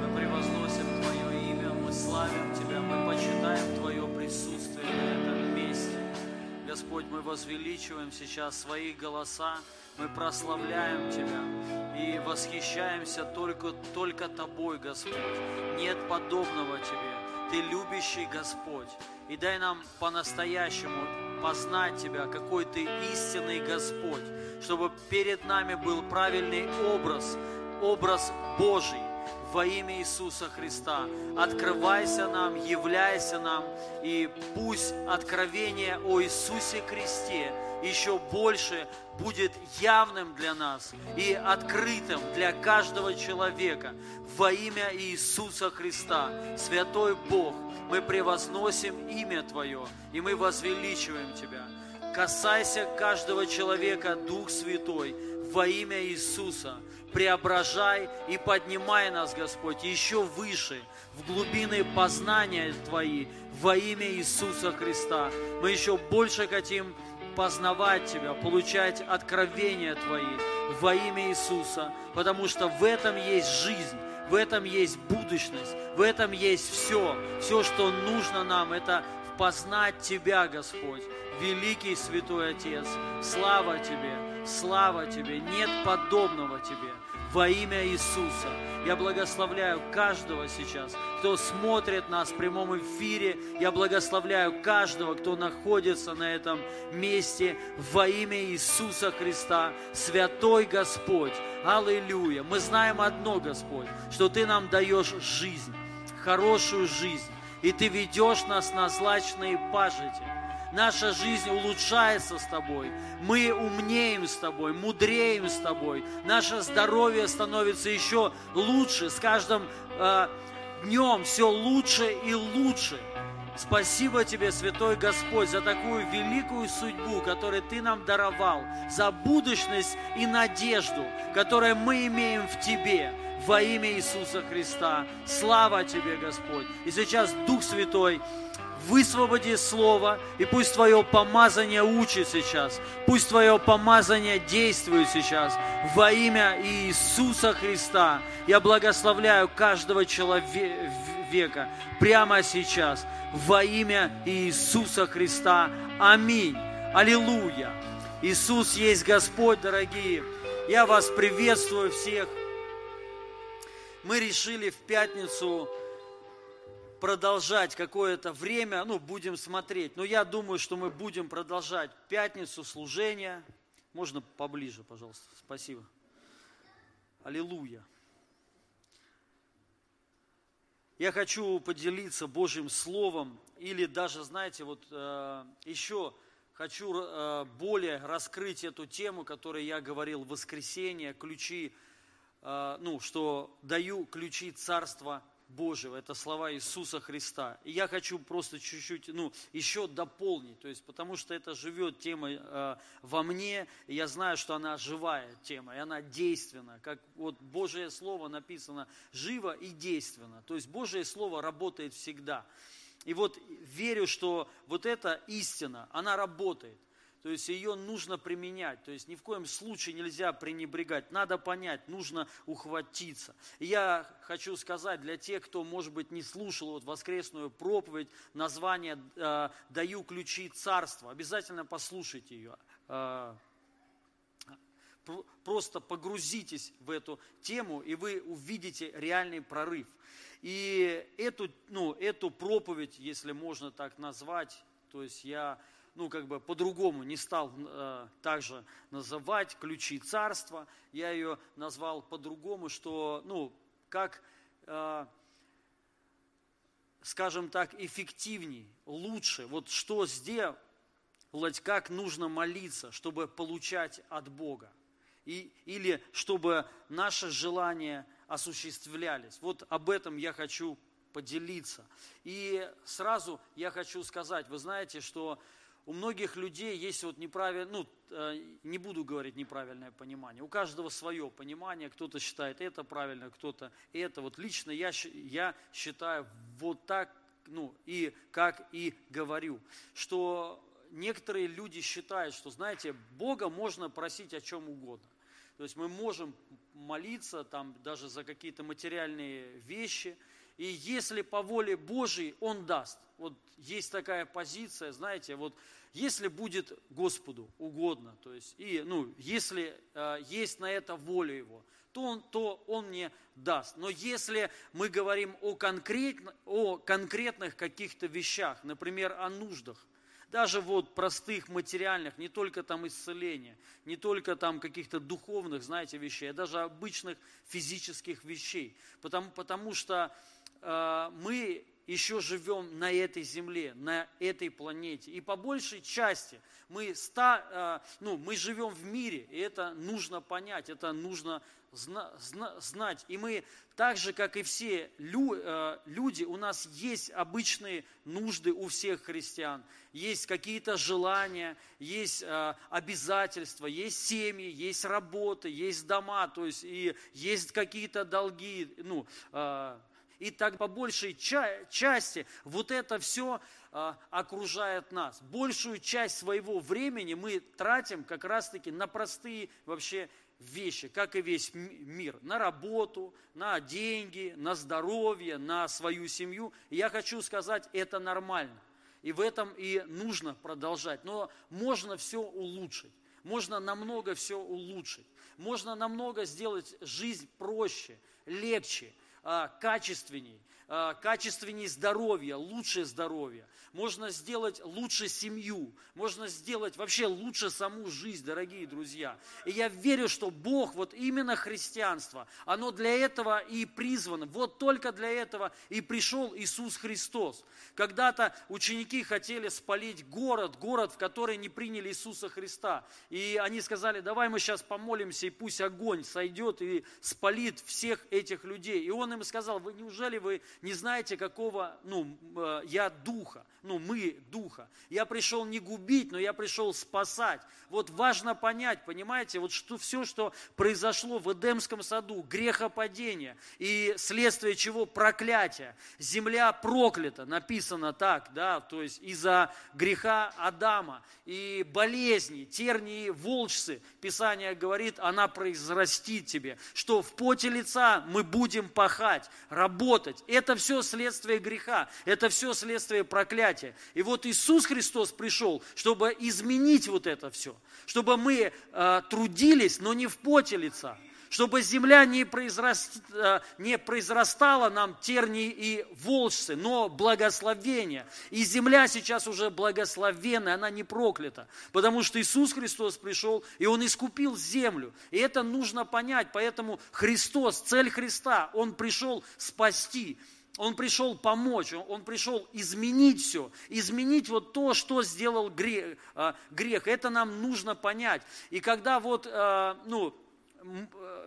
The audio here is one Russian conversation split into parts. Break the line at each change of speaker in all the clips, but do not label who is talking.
Мы превозносим Твое имя, мы славим Тебя, мы почитаем Твое присутствие на этом месте. Господь, мы возвеличиваем сейчас свои голоса, мы прославляем Тебя и восхищаемся только, только Тобой, Господь. Нет подобного Тебе. Ты любящий Господь. И дай нам по-настоящему познать Тебя, какой Ты истинный Господь, чтобы перед нами был правильный образ, образ Божий во имя Иисуса Христа. Открывайся нам, являйся нам, и пусть откровение о Иисусе Христе еще больше будет явным для нас и открытым для каждого человека во имя Иисуса Христа. Святой Бог, мы превозносим имя Твое, и мы возвеличиваем Тебя. Касайся каждого человека, Дух Святой, во имя Иисуса. Преображай и поднимай нас, Господь, еще выше, в глубины познания Твои, во имя Иисуса Христа. Мы еще больше хотим познавать Тебя, получать откровения Твои во имя Иисуса, потому что в этом есть жизнь, в этом есть будущность, в этом есть все. Все, что нужно нам, это познать Тебя, Господь, великий Святой Отец. Слава Тебе, слава Тебе, нет подобного Тебе во имя Иисуса. Я благословляю каждого сейчас, кто смотрит нас в прямом эфире. Я благословляю каждого, кто находится на этом месте во имя Иисуса Христа. Святой Господь, аллилуйя. Мы знаем одно, Господь, что Ты нам даешь жизнь, хорошую жизнь, и Ты ведешь нас на злачные пажити наша жизнь улучшается с Тобой, мы умнеем с Тобой, мудреем с Тобой, наше здоровье становится еще лучше, с каждым э, днем все лучше и лучше. Спасибо Тебе, Святой Господь, за такую великую судьбу, которую Ты нам даровал, за будущность и надежду, которую мы имеем в Тебе во имя Иисуса Христа. Слава Тебе, Господь. И сейчас Дух Святой высвободи Слово, и пусть Твое помазание учит сейчас, пусть Твое помазание действует сейчас. Во имя Иисуса Христа я благословляю каждого человека прямо сейчас. Во имя Иисуса Христа. Аминь. Аллилуйя. Иисус есть Господь, дорогие. Я вас приветствую всех. Мы решили в пятницу продолжать какое-то время, ну, будем смотреть. Но я думаю, что мы будем продолжать пятницу служения. Можно поближе, пожалуйста. Спасибо. Аллилуйя. Я хочу поделиться Божьим Словом, или даже, знаете, вот э, еще хочу э, более раскрыть эту тему, которую я говорил воскресенье, ключи, э, ну, что даю ключи Царства Божьего, это слова Иисуса Христа. И я хочу просто чуть-чуть, ну, еще дополнить, то есть, потому что это живет тема э, во мне, и я знаю, что она живая тема, и она действенна, как вот Божье Слово написано, живо и действенно, то есть Божье Слово работает всегда. И вот верю, что вот эта истина, она работает. То есть ее нужно применять. То есть ни в коем случае нельзя пренебрегать. Надо понять, нужно ухватиться. Я хочу сказать для тех, кто, может быть, не слушал вот воскресную проповедь, название э, «Даю ключи царства». Обязательно послушайте ее. Э, просто погрузитесь в эту тему, и вы увидите реальный прорыв. И эту, ну, эту проповедь, если можно так назвать, то есть я ну, как бы по-другому не стал э, также называть ключи царства, я ее назвал по-другому, что, ну, как, э, скажем так, эффективней, лучше, вот что сделать, как нужно молиться, чтобы получать от Бога, и, или чтобы наши желания осуществлялись. Вот об этом я хочу поделиться. И сразу я хочу сказать, вы знаете, что у многих людей есть вот неправильное, ну, э, не буду говорить неправильное понимание, у каждого свое понимание, кто-то считает это правильно, кто-то это. Вот лично я, я считаю вот так, ну, и как и говорю, что некоторые люди считают, что, знаете, Бога можно просить о чем угодно. То есть мы можем молиться там даже за какие-то материальные вещи. И если по воле Божьей Он даст. Вот есть такая позиция, знаете, вот если будет Господу угодно, то есть, и, ну, если э, есть на это воля Его, то он, то он мне даст. Но если мы говорим о, конкретно, о конкретных каких-то вещах, например, о нуждах, даже вот простых материальных, не только там исцеления, не только там каких-то духовных, знаете, вещей, а даже обычных физических вещей. Потому, потому что мы еще живем на этой земле, на этой планете. И по большей части мы, ста, э, ну, мы живем в мире, и это нужно понять, это нужно зна, зна, знать. И мы так же, как и все э, люди, у нас есть обычные нужды у всех христиан. Есть какие-то желания, есть э, обязательства, есть семьи, есть работы, есть дома, то есть и есть какие-то долги, ну, и так по большей ча- части вот это все а, окружает нас. Большую часть своего времени мы тратим как раз-таки на простые вообще вещи, как и весь мир. На работу, на деньги, на здоровье, на свою семью. И я хочу сказать, это нормально. И в этом и нужно продолжать. Но можно все улучшить. Можно намного все улучшить. Можно намного сделать жизнь проще, легче – качественней, а, качественней здоровья, лучше здоровье. Можно сделать лучше семью, можно сделать вообще лучше саму жизнь, дорогие друзья. И я верю, что Бог, вот именно христианство, оно для этого и призвано. Вот только для этого и пришел Иисус Христос. Когда-то ученики хотели спалить город, город, в который не приняли Иисуса Христа. И они сказали, давай мы сейчас помолимся, и пусть огонь сойдет и спалит всех этих людей. И он им сказал, вы неужели вы не знаете, какого, ну, э, я духа, ну, мы духа. Я пришел не губить, но я пришел спасать. Вот важно понять, понимаете, вот что все, что произошло в Эдемском саду, грехопадение и следствие чего проклятие. Земля проклята, написано так, да, то есть из-за греха Адама и болезни, тернии, волчцы. Писание говорит, она произрастит тебе, что в поте лица мы будем пахать, работать. Это все следствие греха, это все следствие проклятия. И вот Иисус Христос пришел, чтобы изменить вот это все, чтобы мы э, трудились, но не в поте лица, чтобы земля не, произраст, э, не произрастала нам тернии и волжцы, но благословение. И земля сейчас уже благословенная, она не проклята, потому что Иисус Христос пришел, и Он искупил землю. И это нужно понять, поэтому Христос, цель Христа, Он пришел спасти. Он пришел помочь, он пришел изменить все, изменить вот то, что сделал грех. Э, грех. Это нам нужно понять. И когда вот, э, ну,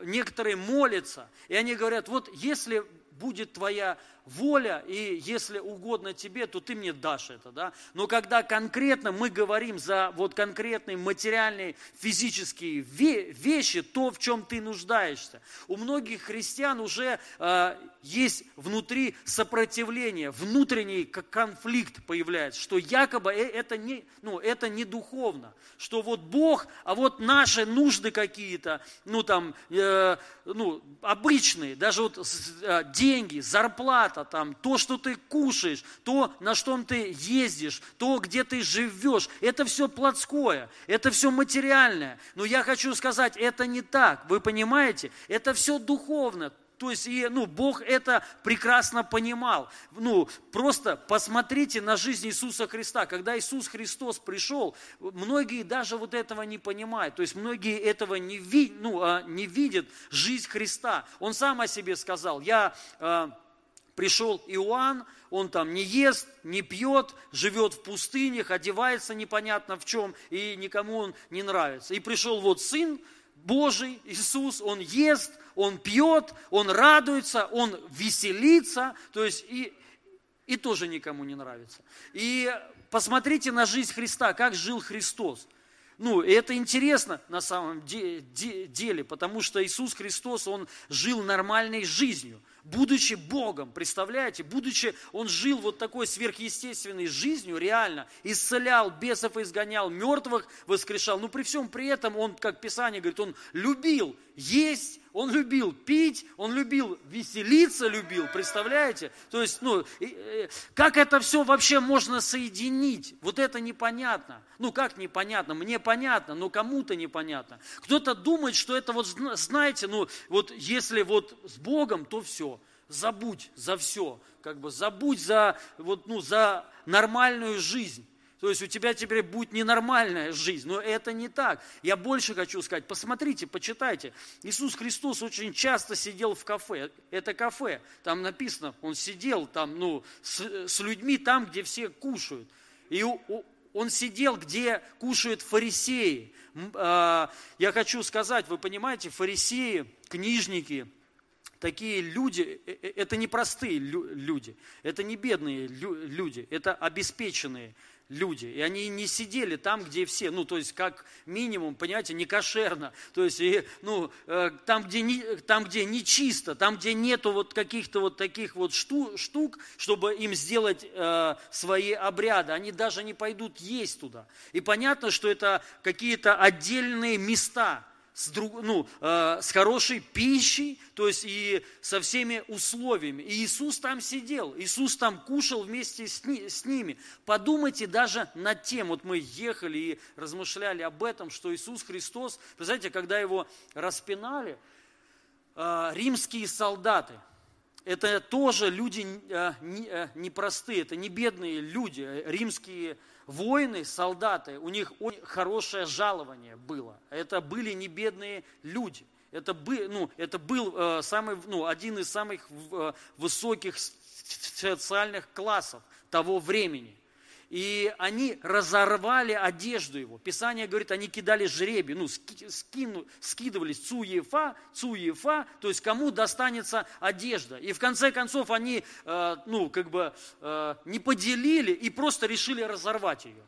некоторые молятся, и они говорят, вот если будет твоя воля, и если угодно тебе, то ты мне дашь это, да. Но когда конкретно мы говорим за вот конкретные материальные, физические вещи, то, в чем ты нуждаешься. У многих христиан уже э, есть внутри сопротивление, внутренний конфликт появляется, что якобы э, это не, ну, это не духовно, что вот Бог, а вот наши нужды какие-то, ну там, э, ну, обычные, даже вот э, деньги, зарплата, там, то, что ты кушаешь, то, на что ты ездишь, то, где ты живешь, это все плотское, это все материальное. Но я хочу сказать, это не так, вы понимаете? Это все духовно, то есть, и, ну, Бог это прекрасно понимал. Ну, просто посмотрите на жизнь Иисуса Христа. Когда Иисус Христос пришел, многие даже вот этого не понимают. То есть, многие этого не, ви, ну, а, не видят, жизнь Христа. Он сам о себе сказал, я... А, пришел Иоанн, он там не ест, не пьет, живет в пустынях, одевается непонятно в чем, и никому он не нравится. И пришел вот Сын Божий, Иисус, он ест, он пьет, он радуется, он веселится, то есть и, и тоже никому не нравится. И посмотрите на жизнь Христа, как жил Христос. Ну, это интересно на самом деле, потому что Иисус Христос, Он жил нормальной жизнью будучи Богом, представляете, будучи, он жил вот такой сверхъестественной жизнью, реально, исцелял, бесов изгонял, мертвых воскрешал, но при всем при этом он, как Писание говорит, он любил есть, он любил пить, он любил веселиться, любил, представляете? То есть, ну, как это все вообще можно соединить? Вот это непонятно. Ну, как непонятно? Мне понятно, но кому-то непонятно. Кто-то думает, что это вот, знаете, ну, вот если вот с Богом, то все. Забудь за все, как бы забудь за, вот, ну, за нормальную жизнь. То есть у тебя теперь будет ненормальная жизнь. Но это не так. Я больше хочу сказать. Посмотрите, почитайте. Иисус Христос очень часто сидел в кафе. Это кафе. Там написано, он сидел там, ну, с, с людьми там, где все кушают. И он сидел, где кушают фарисеи. А, я хочу сказать, вы понимаете, фарисеи, книжники, такие люди, э, э, это не простые люди, это не бедные люди, это обеспеченные люди. И они не сидели там, где все, ну, то есть, как минимум, понимаете, не кошерно. То есть, и, ну, э, там, где не, там, где не чисто, там, где нету вот каких-то вот таких вот штук, штук чтобы им сделать э, свои обряды. Они даже не пойдут есть туда. И понятно, что это какие-то отдельные места – с, друг, ну, э, с хорошей пищей, то есть и со всеми условиями. И Иисус там сидел, Иисус там кушал вместе с, ни, с ними. Подумайте даже над тем, вот мы ехали и размышляли об этом, что Иисус Христос, вы знаете, когда его распинали, э, римские солдаты, это тоже люди э, э, непростые, это не бедные люди, римские воины, солдаты, у них очень хорошее жалование было. Это были не бедные люди. Это, бы, ну, это был э, самый, ну, один из самых высоких социальных классов того времени – и они разорвали одежду его. Писание говорит, они кидали жребий, ну, скину, скидывались цуефа, цуефа, то есть кому достанется одежда. И в конце концов они, э, ну, как бы э, не поделили и просто решили разорвать ее.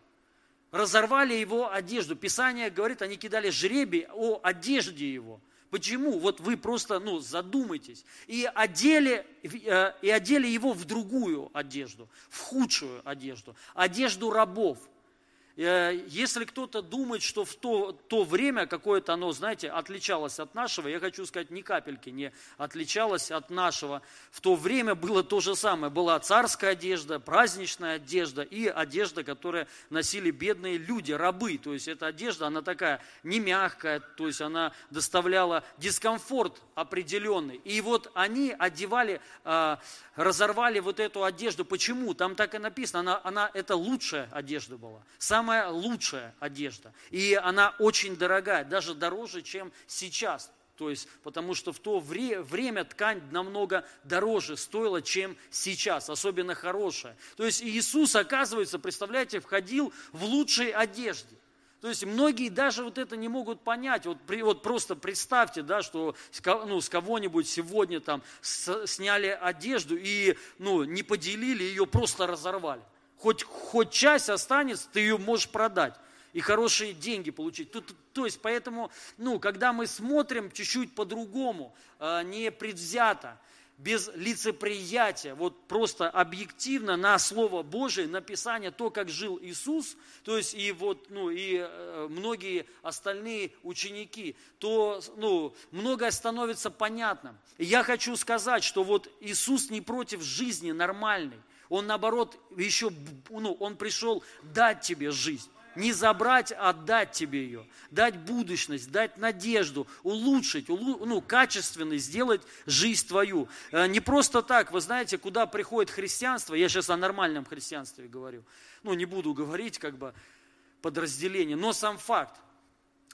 Разорвали его одежду. Писание говорит, они кидали жребий о одежде его. Почему? Вот вы просто ну, задумайтесь. И одели, э, и одели его в другую одежду, в худшую одежду, одежду рабов – если кто-то думает, что в то, то время какое-то оно, знаете, отличалось от нашего, я хочу сказать, ни капельки не отличалось от нашего. В то время было то же самое. Была царская одежда, праздничная одежда и одежда, которую носили бедные люди, рабы. То есть эта одежда, она такая не мягкая, то есть она доставляла дискомфорт определенный. И вот они одевали, а, разорвали вот эту одежду. Почему? Там так и написано, она, она это лучшая одежда была. Самая самая лучшая одежда. И она очень дорогая, даже дороже, чем сейчас. То есть, потому что в то вре, время ткань намного дороже стоила, чем сейчас, особенно хорошая. То есть Иисус, оказывается, представляете, входил в лучшей одежде. То есть многие даже вот это не могут понять. Вот, при, вот просто представьте, да, что ну, с кого-нибудь сегодня там с, сняли одежду и ну, не поделили, ее просто разорвали хоть, хоть часть останется, ты ее можешь продать и хорошие деньги получить. То, то, то есть, поэтому, ну, когда мы смотрим чуть-чуть по-другому, э, не предвзято, без лицеприятия, вот просто объективно на Слово Божие, на Писание, то, как жил Иисус, то есть и вот, ну, и э, многие остальные ученики, то, ну, многое становится понятным. Я хочу сказать, что вот Иисус не против жизни нормальной, он наоборот еще, ну, он пришел дать тебе жизнь. Не забрать, а дать тебе ее. Дать будущность, дать надежду, улучшить, улу, ну, качественно сделать жизнь твою. Э, не просто так, вы знаете, куда приходит христианство, я сейчас о нормальном христианстве говорю. Ну, не буду говорить как бы подразделение, но сам факт.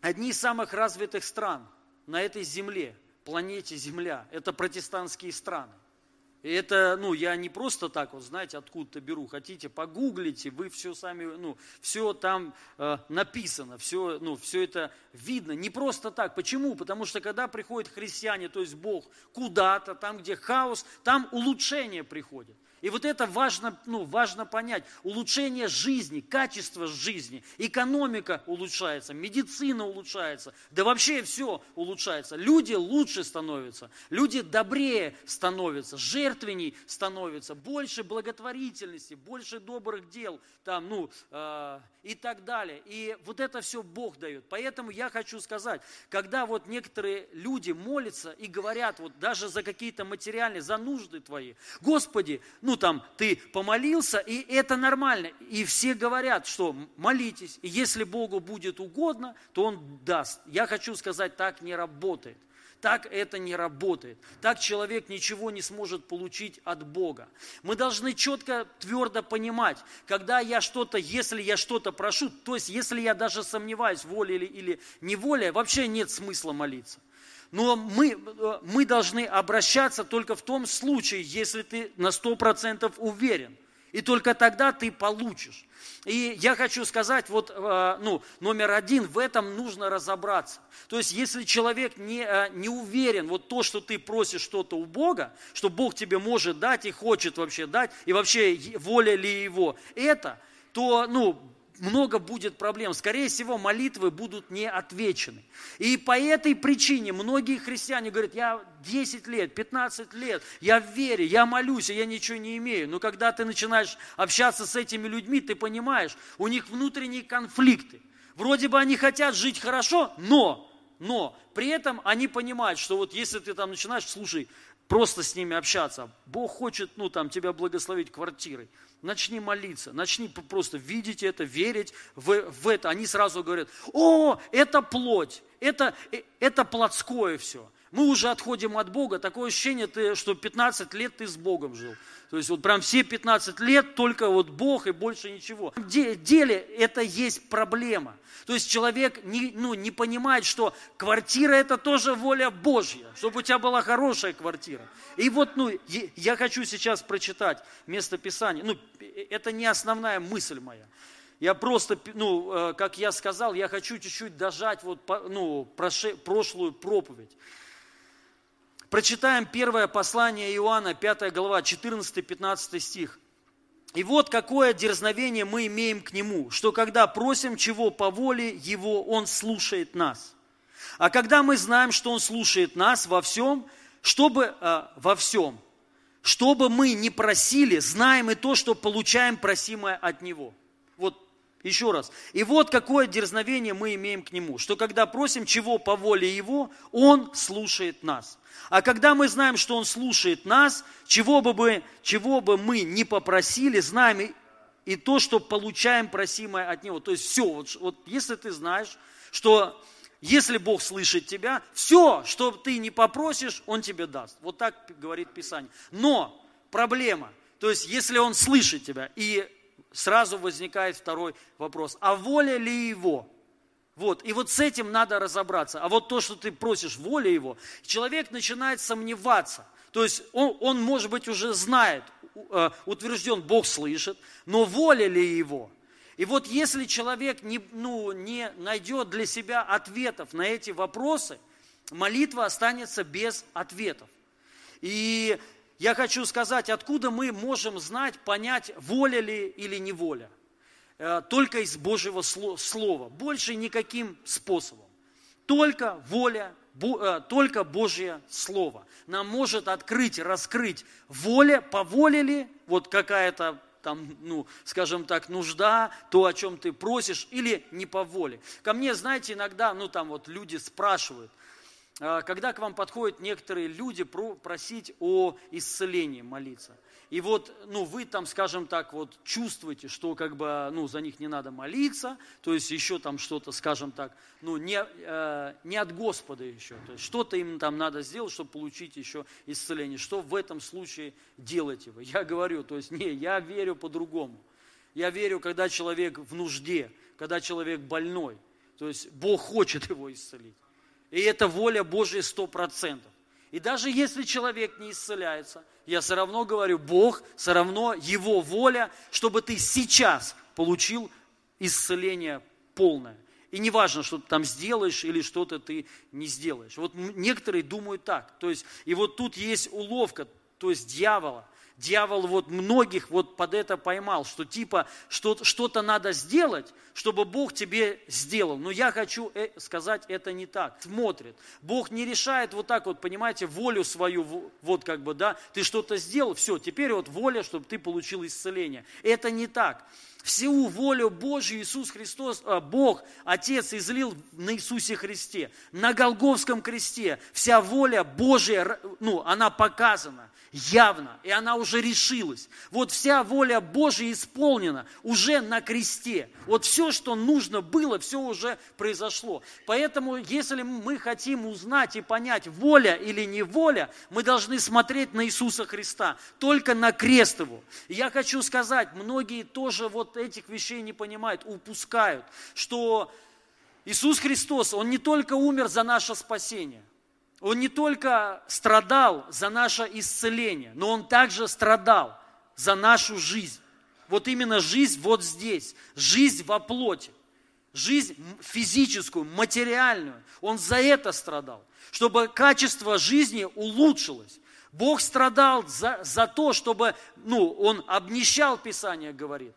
Одни из самых развитых стран на этой земле, планете Земля, это протестантские страны. И это, ну, я не просто так, вот, знаете, откуда-то беру. Хотите, погуглите, вы все сами, ну, все там э, написано, все, ну, все это видно. Не просто так. Почему? Потому что когда приходят христиане, то есть Бог, куда-то, там, где хаос, там улучшение приходит. И вот это важно, ну, важно понять. Улучшение жизни, качество жизни, экономика улучшается, медицина улучшается, да вообще все улучшается. Люди лучше становятся, люди добрее становятся, жертвенней становятся, больше благотворительности, больше добрых дел, там, ну, э, и так далее. И вот это все Бог дает. Поэтому я хочу сказать, когда вот некоторые люди молятся и говорят вот даже за какие-то материальные, за нужды твои, Господи, ну там, ты помолился, и это нормально. И все говорят, что молитесь, и если Богу будет угодно, то Он даст. Я хочу сказать, так не работает. Так это не работает. Так человек ничего не сможет получить от Бога. Мы должны четко, твердо понимать, когда я что-то, если я что-то прошу, то есть если я даже сомневаюсь, воля или, или не воля, вообще нет смысла молиться. Но мы, мы должны обращаться только в том случае, если ты на 100% уверен. И только тогда ты получишь. И я хочу сказать, вот, э, ну, номер один, в этом нужно разобраться. То есть, если человек не, э, не уверен, вот то, что ты просишь что-то у Бога, что Бог тебе может дать и хочет вообще дать, и вообще воля ли его это, то, ну, много будет проблем. Скорее всего, молитвы будут не отвечены. И по этой причине многие христиане говорят, я 10 лет, 15 лет, я в вере, я молюсь, и я ничего не имею. Но когда ты начинаешь общаться с этими людьми, ты понимаешь, у них внутренние конфликты. Вроде бы они хотят жить хорошо, но, но при этом они понимают, что вот если ты там начинаешь, слушай, просто с ними общаться, Бог хочет, ну, там, тебя благословить квартирой, начни молиться, начни просто видеть это, верить в, в это. Они сразу говорят, о, это плоть, это, э, это плотское все. Мы уже отходим от Бога, такое ощущение, что 15 лет ты с Богом жил. То есть вот прям все 15 лет только вот Бог и больше ничего. В деле это есть проблема. То есть человек не, ну, не понимает, что квартира это тоже воля Божья, чтобы у тебя была хорошая квартира. И вот ну, я хочу сейчас прочитать место Писания. Ну, это не основная мысль моя. Я просто, ну, э, как я сказал, я хочу чуть-чуть дожать вот, ну, прошлую проповедь. Прочитаем первое послание Иоанна, 5 глава, 14-15 стих. И вот какое дерзновение мы имеем к Нему, что когда просим чего по воле Его, Он слушает нас. А когда мы знаем, что Он слушает нас во всем, чтобы э, во всем, чтобы мы не просили, знаем и то, что получаем просимое от Него. Вот еще раз. И вот какое дерзновение мы имеем к Нему, что когда просим чего по воле Его, Он слушает нас. А когда мы знаем, что Он слушает нас, чего бы, мы, чего бы мы не попросили, знаем и, и то, что получаем просимое от Него. То есть все, вот, вот если ты знаешь, что если Бог слышит тебя, все, что ты не попросишь, Он тебе даст. Вот так говорит Писание. Но проблема, то есть если Он слышит тебя и сразу возникает второй вопрос. А воля ли его? Вот, и вот с этим надо разобраться. А вот то, что ты просишь воля его, человек начинает сомневаться. То есть он, он может быть, уже знает, э, утвержден, Бог слышит, но воля ли его? И вот если человек не, ну, не найдет для себя ответов на эти вопросы, молитва останется без ответов. И я хочу сказать, откуда мы можем знать, понять, воля ли или не воля. Э, только из Божьего Слова, больше никаким способом. Только воля, э, только Божье Слово нам может открыть, раскрыть воля, по ли, вот какая-то там, ну, скажем так, нужда, то, о чем ты просишь, или не по воле. Ко мне, знаете, иногда, ну, там вот люди спрашивают – когда к вам подходят некоторые люди просить о исцелении молиться. И вот, ну, вы там, скажем так, вот чувствуете, что как бы, ну, за них не надо молиться, то есть еще там что-то, скажем так, ну, не, э, не от Господа еще, то есть что-то им там надо сделать, чтобы получить еще исцеление. Что в этом случае делаете вы? Я говорю, то есть, не, я верю по-другому. Я верю, когда человек в нужде, когда человек больной, то есть Бог хочет его исцелить. И это воля Божья сто процентов. И даже если человек не исцеляется, я все равно говорю, Бог, все равно Его воля, чтобы ты сейчас получил исцеление полное. И не важно, что ты там сделаешь или что-то ты не сделаешь. Вот некоторые думают так. То есть, и вот тут есть уловка, то есть дьявола. Дьявол вот многих вот под это поймал, что типа что-то надо сделать, чтобы Бог тебе сделал. Но я хочу э, сказать, это не так. Смотрит. Бог не решает вот так вот, понимаете, волю свою, вот как бы, да, ты что-то сделал, все, теперь вот воля, чтобы ты получил исцеление. Это не так всю волю Божью Иисус Христос, а, Бог, Отец излил на Иисусе Христе. На Голговском кресте вся воля Божья, ну, она показана явно, и она уже решилась. Вот вся воля Божья исполнена уже на кресте. Вот все, что нужно было, все уже произошло. Поэтому, если мы хотим узнать и понять, воля или не воля, мы должны смотреть на Иисуса Христа, только на крест Его. Я хочу сказать, многие тоже вот этих вещей не понимают, упускают, что Иисус Христос, Он не только умер за наше спасение – он не только страдал за наше исцеление, но Он также страдал за нашу жизнь. Вот именно жизнь вот здесь, жизнь во плоти, жизнь физическую, материальную. Он за это страдал, чтобы качество жизни улучшилось. Бог страдал за, за то, чтобы, ну, Он обнищал, Писание говорит,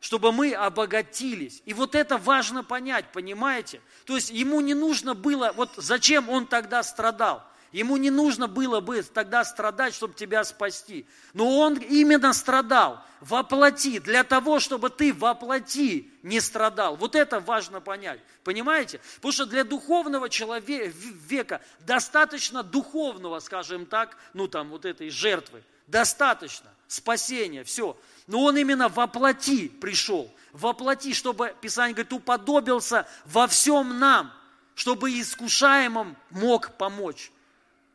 чтобы мы обогатились. И вот это важно понять, понимаете? То есть ему не нужно было, вот зачем он тогда страдал? Ему не нужно было бы тогда страдать, чтобы тебя спасти. Но он именно страдал воплоти, для того, чтобы ты воплоти не страдал. Вот это важно понять. Понимаете? Потому что для духовного человека достаточно духовного, скажем так, ну там вот этой жертвы. Достаточно. Спасение, все. Но он именно воплоти пришел. Воплоти, чтобы, Писание говорит, уподобился во всем нам, чтобы искушаемым мог помочь.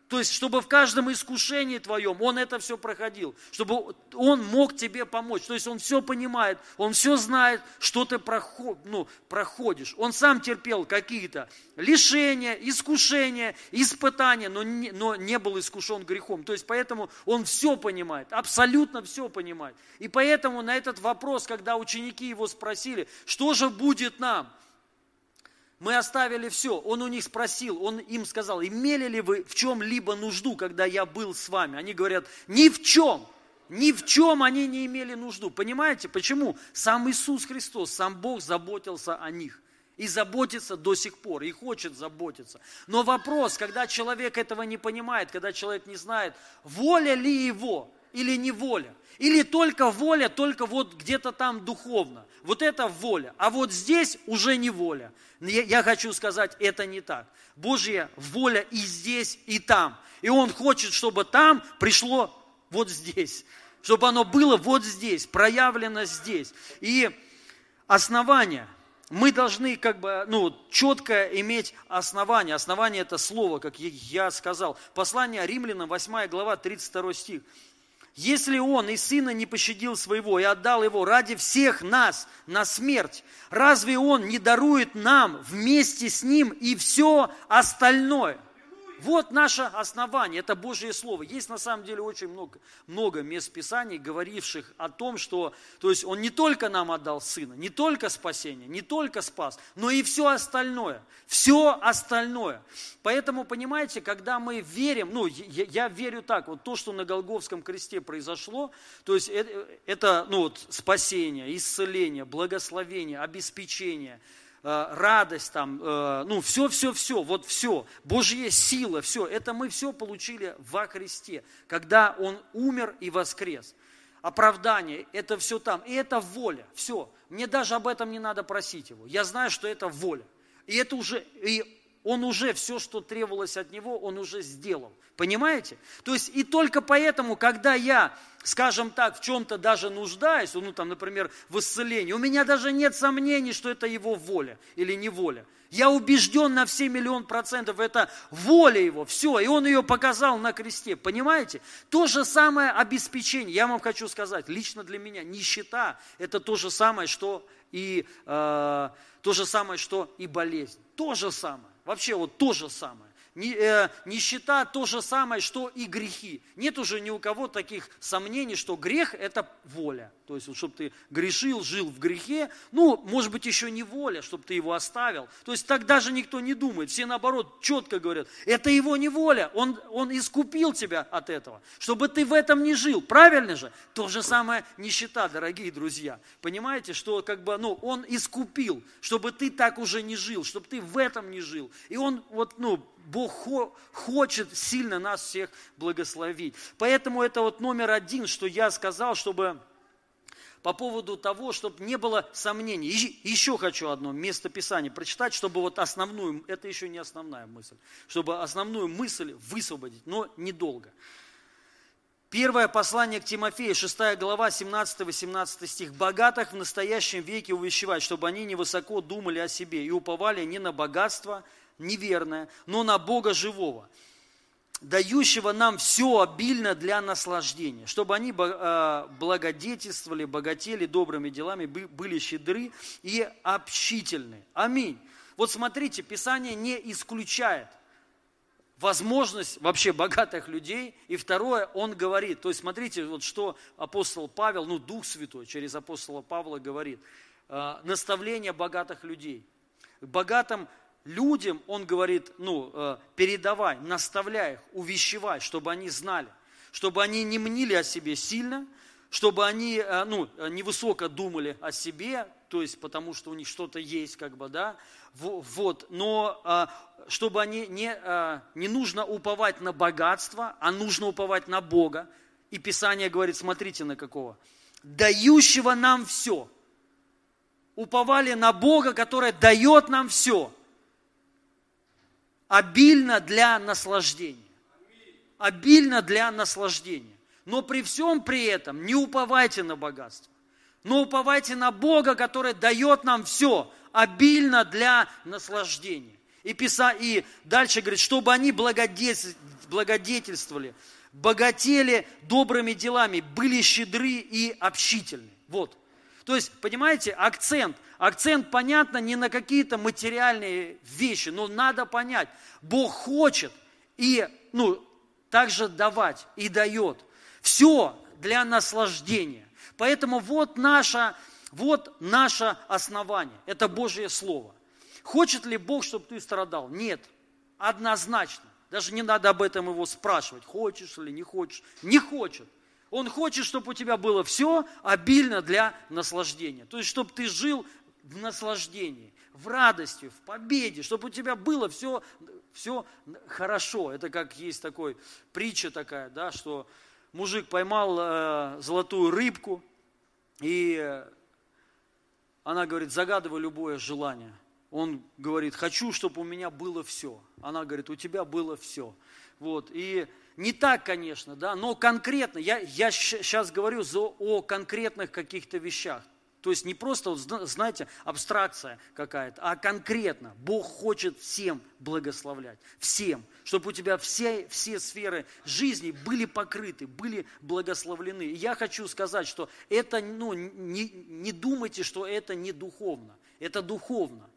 То есть, чтобы в каждом искушении твоем он это все проходил, чтобы он мог тебе помочь. То есть, он все понимает, он все знает, что ты проход, ну, проходишь. Он сам терпел какие-то лишения, искушения, испытания, но не, но не был искушен грехом. То есть, поэтому он все понимает, абсолютно все понимает. И поэтому на этот вопрос, когда ученики его спросили, что же будет нам – мы оставили все. Он у них спросил, он им сказал, имели ли вы в чем-либо нужду, когда я был с вами? Они говорят, ни в чем. Ни в чем они не имели нужду. Понимаете, почему? Сам Иисус Христос, сам Бог заботился о них. И заботится до сих пор, и хочет заботиться. Но вопрос, когда человек этого не понимает, когда человек не знает, воля ли его или не воля. Или только воля, только вот где-то там духовно. Вот это воля. А вот здесь уже не воля. Я хочу сказать, это не так. Божья воля и здесь, и там. И Он хочет, чтобы там пришло вот здесь. Чтобы оно было вот здесь, проявлено здесь. И основание. Мы должны как бы, ну, четко иметь основание. Основание это слово, как я сказал. Послание римлянам, 8 глава, 32 стих. Если Он и Сына не пощадил своего и отдал Его ради всех нас на смерть, разве Он не дарует нам вместе с Ним и все остальное? Вот наше основание, это Божье Слово. Есть на самом деле очень много, много мест Писаний, говоривших о том, что то есть Он не только нам отдал Сына, не только спасение, не только спас, но и все остальное. Все остальное. Поэтому, понимаете, когда мы верим, ну, я, я верю так, вот то, что на Голговском кресте произошло, то есть это, это ну, вот, спасение, исцеление, благословение, обеспечение – Э, радость, там, э, ну, все-все-все, вот все, Божья сила, все, это мы все получили во Христе, когда Он умер и воскрес. Оправдание, это все там, и это воля, все. Мне даже об этом не надо просить Его, я знаю, что это воля. И это уже, и он уже все, что требовалось от него, он уже сделал. Понимаете? То есть и только поэтому, когда я, скажем так, в чем-то даже нуждаюсь, ну там, например, в исцелении, у меня даже нет сомнений, что это его воля или не воля. Я убежден на все миллион процентов, это воля его, все, и он ее показал на кресте, понимаете? То же самое обеспечение, я вам хочу сказать, лично для меня нищета, это то же самое, что и, э, то же самое, что и болезнь, то же самое. Вообще вот то же самое. Э, нищета то же самое, что и грехи. Нет уже ни у кого таких сомнений, что грех – это воля. То есть, вот, чтобы ты грешил, жил в грехе, ну, может быть, еще не воля, чтобы ты его оставил. То есть, так даже никто не думает. Все, наоборот, четко говорят, это его не воля, он, он искупил тебя от этого, чтобы ты в этом не жил. Правильно же? То же самое нищета, дорогие друзья. Понимаете, что как бы, ну, он искупил, чтобы ты так уже не жил, чтобы ты в этом не жил. И он вот, ну, Бог хочет сильно нас всех благословить. Поэтому это вот номер один, что я сказал, чтобы по поводу того, чтобы не было сомнений. Еще хочу одно место Писания прочитать, чтобы вот основную, это еще не основная мысль, чтобы основную мысль высвободить, но недолго. Первое послание к Тимофею, 6 глава, 17-18 стих. «Богатых в настоящем веке увещевать, чтобы они невысоко думали о себе и уповали не на богатство, неверное, но на Бога живого, дающего нам все обильно для наслаждения, чтобы они а, благодетельствовали, богатели добрыми делами, были щедры и общительны. Аминь. Вот смотрите, Писание не исключает возможность вообще богатых людей. И второе, он говорит, то есть смотрите, вот что апостол Павел, ну Дух Святой через апостола Павла говорит, а, наставление богатых людей. Богатым людям, он говорит, ну, э, передавай, наставляй их, увещевай, чтобы они знали, чтобы они не мнили о себе сильно, чтобы они, э, ну, невысоко думали о себе, то есть потому что у них что-то есть, как бы, да, вот, но э, чтобы они не, не нужно уповать на богатство, а нужно уповать на Бога. И Писание говорит, смотрите на какого, дающего нам все. Уповали на Бога, который дает нам все – обильно для наслаждения. Обильно для наслаждения. Но при всем при этом не уповайте на богатство, но уповайте на Бога, который дает нам все обильно для наслаждения. И, писа, и дальше говорит, чтобы они благодетельствовали, богатели добрыми делами, были щедры и общительны. Вот. То есть, понимаете, акцент. Акцент, понятно, не на какие-то материальные вещи, но надо понять, Бог хочет и, ну, также давать и дает. Все для наслаждения. Поэтому вот наше, вот наше основание. Это Божье Слово. Хочет ли Бог, чтобы ты страдал? Нет. Однозначно. Даже не надо об этом его спрашивать, хочешь или не хочешь. Не хочет. Он хочет, чтобы у тебя было все обильно для наслаждения. То есть, чтобы ты жил в наслаждении, в радости, в победе, чтобы у тебя было все, все хорошо. Это как есть такой притча такая, да, что мужик поймал э, золотую рыбку, и она говорит, загадывай любое желание. Он говорит, хочу, чтобы у меня было все. Она говорит, у тебя было все. Вот, и не так, конечно, да, но конкретно, я, я сейчас говорю за, о конкретных каких-то вещах. То есть не просто, вот, знаете, абстракция какая-то, а конкретно. Бог хочет всем благословлять, всем, чтобы у тебя все, все сферы жизни были покрыты, были благословлены. И я хочу сказать, что это, ну, не, не думайте, что это не духовно, это духовно.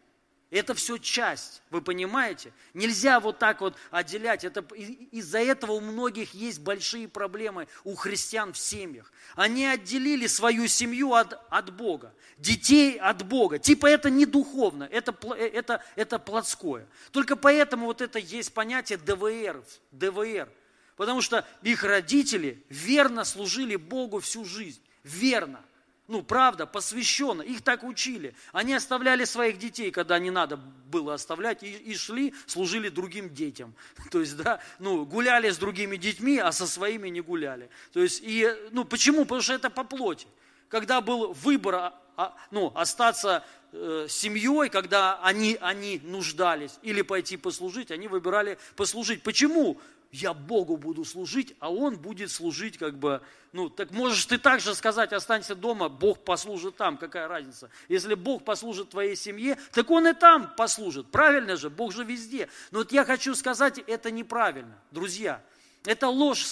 Это все часть, вы понимаете? Нельзя вот так вот отделять. Это, из-за этого у многих есть большие проблемы у христиан в семьях. Они отделили свою семью от, от Бога, детей от Бога. Типа это не духовно, это, это, это плотское. Только поэтому вот это есть понятие ДВР, ДВР. Потому что их родители верно служили Богу всю жизнь. Верно ну, правда, посвященно, их так учили. Они оставляли своих детей, когда не надо было оставлять, и, и шли, служили другим детям. То есть, да, ну, гуляли с другими детьми, а со своими не гуляли. То есть, и, ну, почему? Потому что это по плоти. Когда был выбор, а, а, ну, остаться э, семьей, когда они, они нуждались, или пойти послужить, они выбирали послужить. Почему? Я Богу буду служить, а Он будет служить как бы, ну, так можешь ты также сказать, останься дома, Бог послужит там, какая разница. Если Бог послужит твоей семье, так Он и там послужит, правильно же, Бог же везде. Но вот я хочу сказать, это неправильно, друзья. Это ложь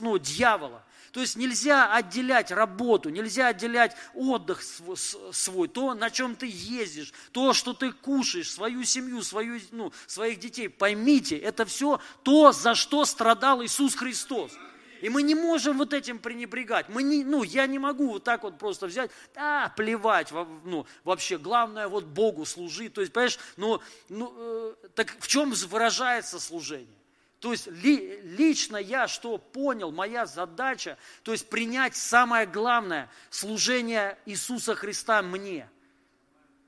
ну, дьявола. То есть нельзя отделять работу, нельзя отделять отдых свой, то, на чем ты ездишь, то, что ты кушаешь, свою семью, свою, ну, своих детей. Поймите, это все то, за что страдал Иисус Христос. И мы не можем вот этим пренебрегать. Мы не, ну, я не могу вот так вот просто взять, да, плевать, ну, вообще, главное вот Богу служить. То есть, понимаешь, ну, ну э, так в чем выражается служение? То есть ли, лично я что понял, моя задача, то есть принять самое главное, служение Иисуса Христа мне.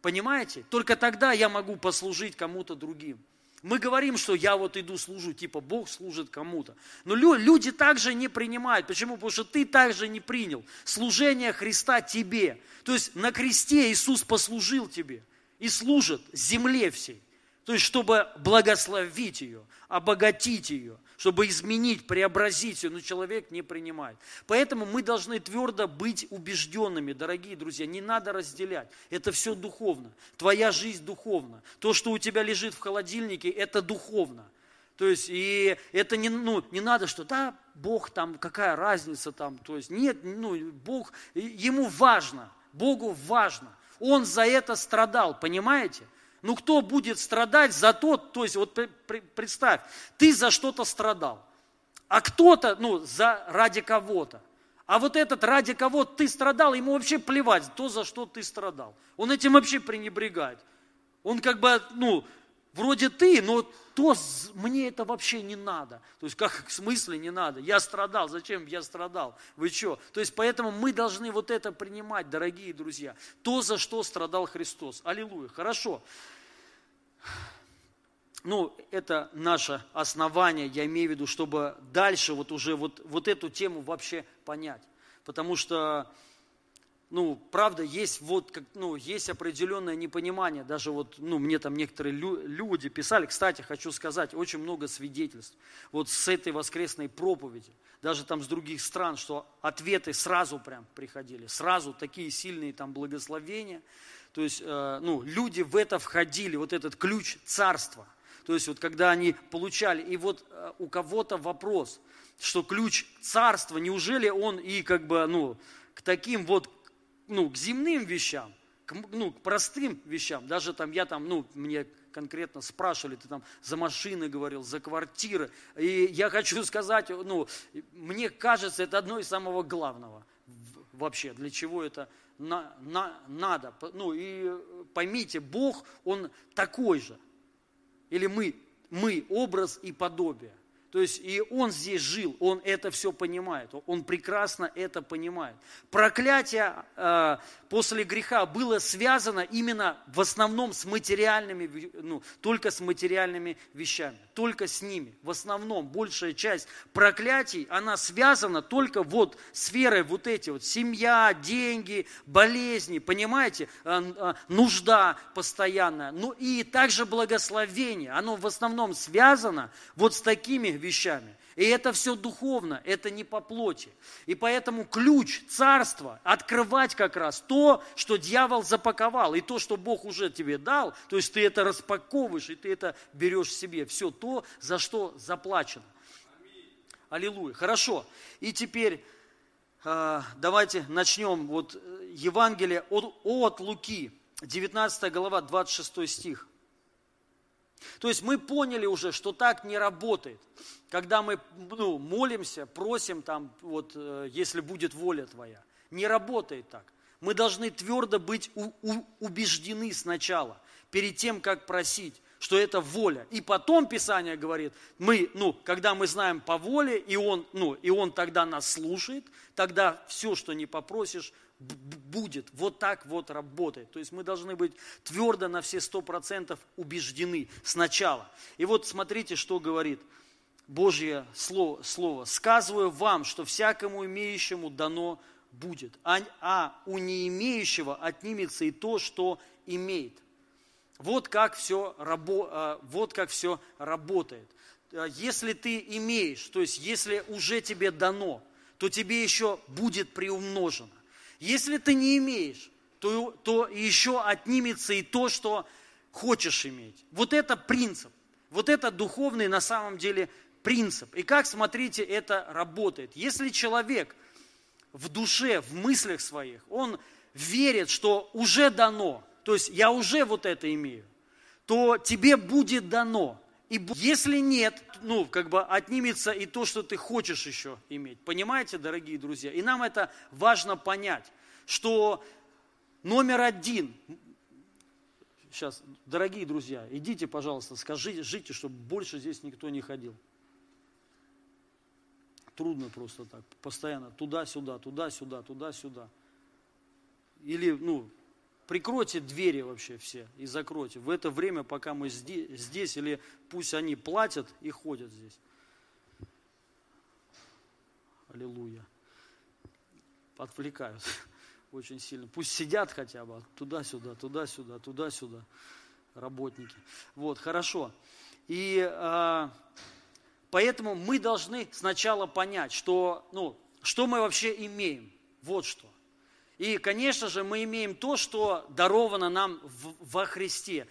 Понимаете? Только тогда я могу послужить кому-то другим. Мы говорим, что я вот иду служу, типа Бог служит кому-то. Но люди также не принимают. Почему? Потому что ты также не принял служение Христа тебе. То есть на кресте Иисус послужил тебе и служит земле всей. То есть, чтобы благословить ее, обогатить ее, чтобы изменить, преобразить ее, но человек не принимает. Поэтому мы должны твердо быть убежденными, дорогие друзья, не надо разделять. Это все духовно. Твоя жизнь духовна. То, что у тебя лежит в холодильнике, это духовно. То есть, и это не, ну, не надо, что да, Бог там, какая разница там. То есть, нет, ну, Бог, ему важно, Богу важно. Он за это страдал, понимаете? Ну кто будет страдать за то, то есть вот представь, ты за что-то страдал, а кто-то, ну, за, ради кого-то. А вот этот, ради кого ты страдал, ему вообще плевать, то, за что ты страдал. Он этим вообще пренебрегает. Он как бы, ну, вроде ты, но то мне это вообще не надо. То есть как в смысле не надо? Я страдал, зачем я страдал? Вы что? То есть поэтому мы должны вот это принимать, дорогие друзья. То, за что страдал Христос. Аллилуйя. Хорошо. Ну, это наше основание, я имею в виду, чтобы дальше вот уже вот, вот эту тему вообще понять. Потому что ну, правда, есть вот, как, ну, есть определенное непонимание. Даже вот, ну, мне там некоторые лю- люди писали. Кстати, хочу сказать, очень много свидетельств вот с этой воскресной проповеди. Даже там с других стран, что ответы сразу прям приходили. Сразу такие сильные там благословения. То есть, э, ну, люди в это входили, вот этот ключ царства. То есть, вот когда они получали, и вот э, у кого-то вопрос, что ключ царства, неужели он и как бы, ну, к таким вот ну, к земным вещам, к, ну, к простым вещам. Даже там я там, ну, мне конкретно спрашивали, ты там за машины говорил, за квартиры. И я хочу сказать, ну, мне кажется, это одно из самого главного вообще, для чего это на, на, надо. Ну и поймите, Бог, Он такой же. Или мы, мы образ и подобие. То есть и он здесь жил, он это все понимает, он прекрасно это понимает. Проклятие э, после греха было связано именно в основном с материальными, ну, только с материальными вещами, только с ними. В основном большая часть проклятий, она связана только вот с верой вот эти вот, семья, деньги, болезни, понимаете, э, э, нужда постоянная. Ну и также благословение, оно в основном связано вот с такими вещами. И это все духовно, это не по плоти. И поэтому ключ царства открывать как раз то, что дьявол запаковал, и то, что Бог уже тебе дал, то есть ты это распаковываешь, и ты это берешь себе. Все то, за что заплачено. Аллилуйя. Хорошо. И теперь э, давайте начнем. Вот Евангелие от, от Луки, 19 глава, 26 стих. То есть мы поняли уже, что так не работает. Когда мы ну, молимся, просим там, вот, э, если будет воля Твоя. Не работает так. Мы должны твердо быть убеждены сначала, перед тем, как просить, что это воля. И потом Писание говорит, мы, ну, когда мы знаем по воле, и он, ну, и он тогда нас слушает, тогда все, что не попросишь, будет. Вот так вот работает. То есть мы должны быть твердо на все сто процентов убеждены сначала. И вот смотрите, что говорит Божье слово, слово. «Сказываю вам, что всякому имеющему дано будет, а, а у не имеющего отнимется и то, что имеет». Вот как все, рабо, а, вот как все работает. Если ты имеешь, то есть если уже тебе дано, то тебе еще будет приумножено. Если ты не имеешь, то, то еще отнимется и то, что хочешь иметь. Вот это принцип. Вот это духовный на самом деле принцип. И как, смотрите, это работает. Если человек в душе, в мыслях своих, он верит, что уже дано, то есть я уже вот это имею, то тебе будет дано. И если нет, ну, как бы отнимется и то, что ты хочешь еще иметь. Понимаете, дорогие друзья? И нам это важно понять, что номер один, сейчас, дорогие друзья, идите, пожалуйста, скажите, жите, чтобы больше здесь никто не ходил. Трудно просто так, постоянно туда-сюда, туда-сюда, туда-сюда. Или, ну, Прикройте двери вообще все и закройте. В это время, пока мы здесь, или пусть они платят и ходят здесь. Аллилуйя. Отвлекают очень сильно. Пусть сидят хотя бы туда-сюда, туда-сюда, туда-сюда работники. Вот, хорошо. И а, поэтому мы должны сначала понять, что, ну, что мы вообще имеем. Вот что. И, конечно же, мы имеем то, что даровано нам во Христе,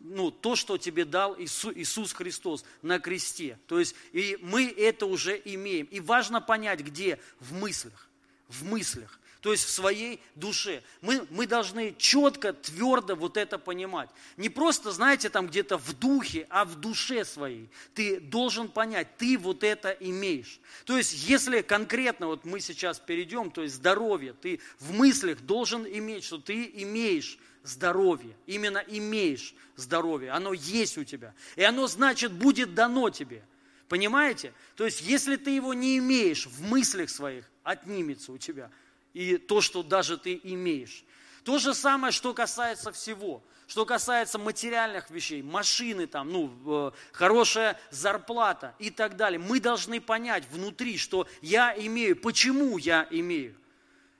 ну, то, что тебе дал Иисус Христос на кресте. То есть, и мы это уже имеем. И важно понять, где? В мыслях. В мыслях то есть в своей душе. Мы, мы должны четко, твердо вот это понимать. Не просто, знаете, там где-то в духе, а в душе своей. Ты должен понять, ты вот это имеешь. То есть если конкретно, вот мы сейчас перейдем, то есть здоровье, ты в мыслях должен иметь, что ты имеешь здоровье. Именно имеешь здоровье. Оно есть у тебя. И оно, значит, будет дано тебе. Понимаете? То есть, если ты его не имеешь в мыслях своих, отнимется у тебя – и то, что даже ты имеешь. То же самое, что касается всего. Что касается материальных вещей, машины, там, ну, э, хорошая зарплата и так далее. Мы должны понять внутри, что я имею, почему я имею.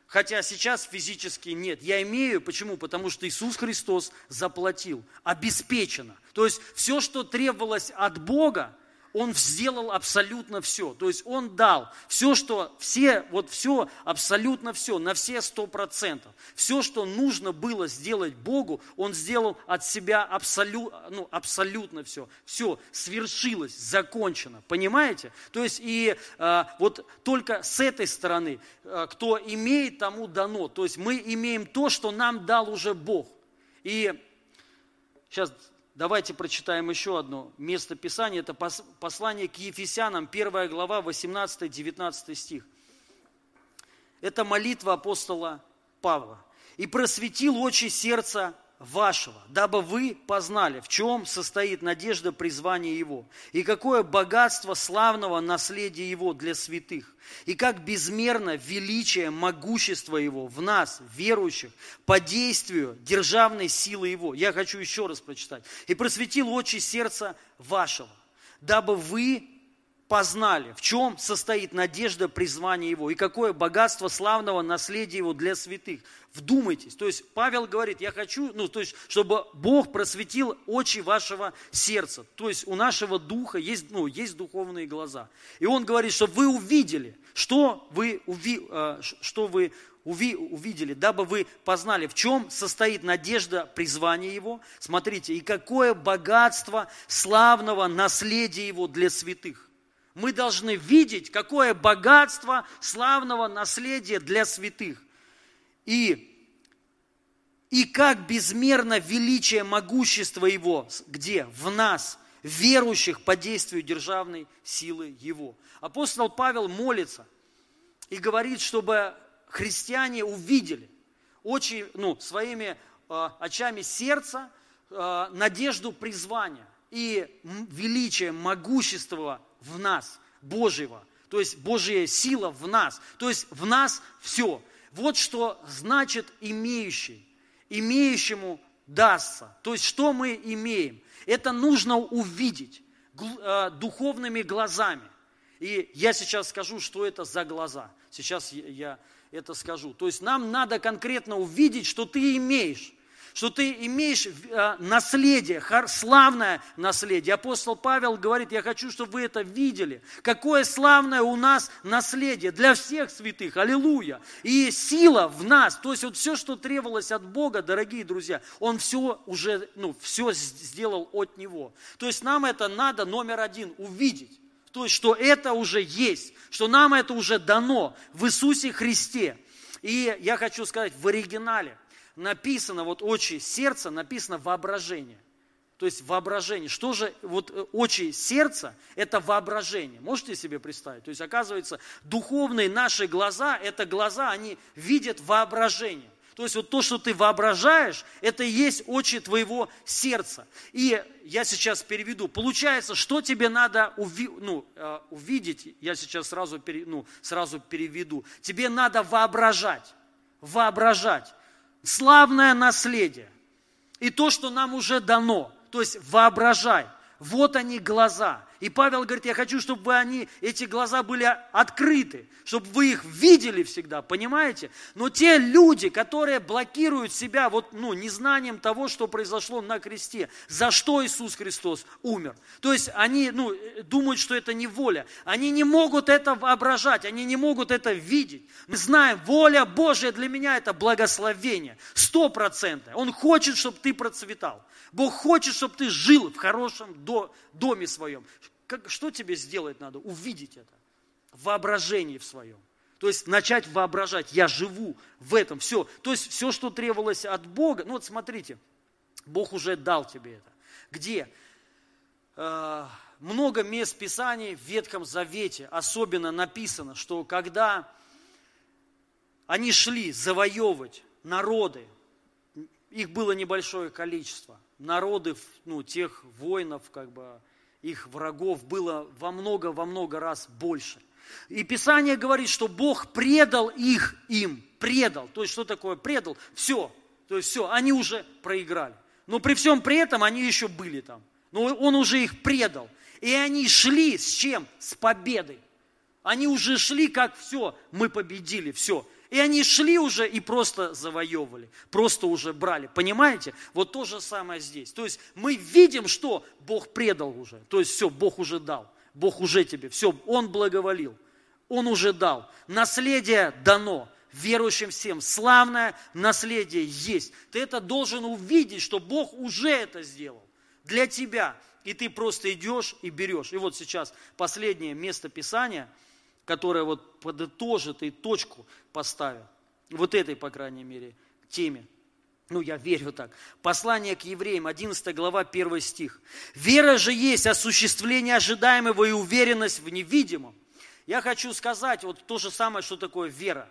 Хотя сейчас физически нет. Я имею, почему? Потому что Иисус Христос заплатил, обеспечено. То есть все, что требовалось от Бога, он сделал абсолютно все. То есть Он дал все, что, все, вот все, абсолютно все, на все сто процентов. Все, что нужно было сделать Богу, Он сделал от себя абсолют, ну, абсолютно все. Все свершилось, закончено. Понимаете? То есть и э, вот только с этой стороны, э, кто имеет, тому дано. То есть мы имеем то, что нам дал уже Бог. И сейчас Давайте прочитаем еще одно место Писания. Это послание к Ефесянам, 1 глава, 18-19 стих. Это молитва апостола Павла. «И просветил очи сердца вашего, дабы вы познали, в чем состоит надежда призвания Его, и какое богатство славного наследия Его для святых, и как безмерно величие могущества Его в нас, верующих, по действию державной силы Его. Я хочу еще раз прочитать. «И просветил очи сердца вашего, дабы вы познали, в чем состоит надежда призвания Его и какое богатство славного наследия Его для святых. Вдумайтесь. То есть Павел говорит, я хочу, ну, то есть, чтобы Бог просветил очи вашего сердца. То есть у нашего духа есть, ну, есть духовные глаза. И он говорит, чтобы вы увидели, что вы, уви, э, что вы уви, увидели, дабы вы познали, в чем состоит надежда призвания Его. Смотрите, и какое богатство славного наследия Его для святых мы должны видеть, какое богатство славного наследия для святых. И, и как безмерно величие могущества Его, где? В нас, верующих по действию державной силы Его. Апостол Павел молится и говорит, чтобы христиане увидели очень, ну, своими э, очами сердца э, надежду призвания и величие, могущества в нас, Божьего. То есть Божья сила в нас. То есть в нас все. Вот что значит имеющий. Имеющему дастся. То есть что мы имеем? Это нужно увидеть э, духовными глазами. И я сейчас скажу, что это за глаза. Сейчас я это скажу. То есть нам надо конкретно увидеть, что ты имеешь что ты имеешь э, наследие, славное наследие. Апостол Павел говорит, я хочу, чтобы вы это видели. Какое славное у нас наследие для всех святых. Аллилуйя. И сила в нас. То есть вот все, что требовалось от Бога, дорогие друзья, Он все уже, ну, все сделал от Него. То есть нам это надо, номер один, увидеть. То есть, что это уже есть, что нам это уже дано в Иисусе Христе. И я хочу сказать, в оригинале написано, вот очи сердца, написано воображение. То есть воображение. Что же, вот э, очи сердца – это воображение. Можете себе представить? То есть, оказывается, духовные наши глаза, это глаза, они видят воображение. То есть вот то, что ты воображаешь, это и есть очи твоего сердца. И я сейчас переведу. Получается, что тебе надо уви, ну, э, увидеть, я сейчас сразу, пере, ну, сразу переведу. Тебе надо воображать, воображать славное наследие и то, что нам уже дано. То есть воображай. Вот они глаза. И Павел говорит, я хочу, чтобы они, эти глаза были открыты, чтобы вы их видели всегда, понимаете? Но те люди, которые блокируют себя вот, ну, незнанием того, что произошло на кресте, за что Иисус Христос умер. То есть они ну, думают, что это не воля. Они не могут это воображать, они не могут это видеть. Мы знаем, воля Божья для меня это благословение, стопроцентное. Он хочет, чтобы ты процветал. Бог хочет, чтобы ты жил в хорошем доме своем, как, что тебе сделать надо? Увидеть это. Воображение в своем. То есть начать воображать, я живу в этом, все. То есть все, что требовалось от Бога, ну вот смотрите, Бог уже дал тебе это. Где? Э, много мест Писаний в Ветхом Завете особенно написано, что когда они шли завоевывать народы, их было небольшое количество, народы, ну, тех воинов, как бы, их врагов было во много, во много раз больше. И Писание говорит, что Бог предал их им, предал. То есть, что такое предал? Все. То есть, все, они уже проиграли. Но при всем при этом они еще были там. Но Он уже их предал. И они шли с чем? С победой. Они уже шли как все, мы победили, все. И они шли уже и просто завоевывали, просто уже брали. Понимаете? Вот то же самое здесь. То есть мы видим, что Бог предал уже. То есть все, Бог уже дал. Бог уже тебе, все, Он благоволил. Он уже дал. Наследие дано верующим всем. Славное наследие есть. Ты это должен увидеть, что Бог уже это сделал для тебя. И ты просто идешь и берешь. И вот сейчас последнее место Писания – которая вот подытожит и точку поставит. Вот этой, по крайней мере, теме. Ну, я верю так. Послание к евреям, 11 глава, 1 стих. «Вера же есть осуществление ожидаемого и уверенность в невидимом». Я хочу сказать вот то же самое, что такое вера.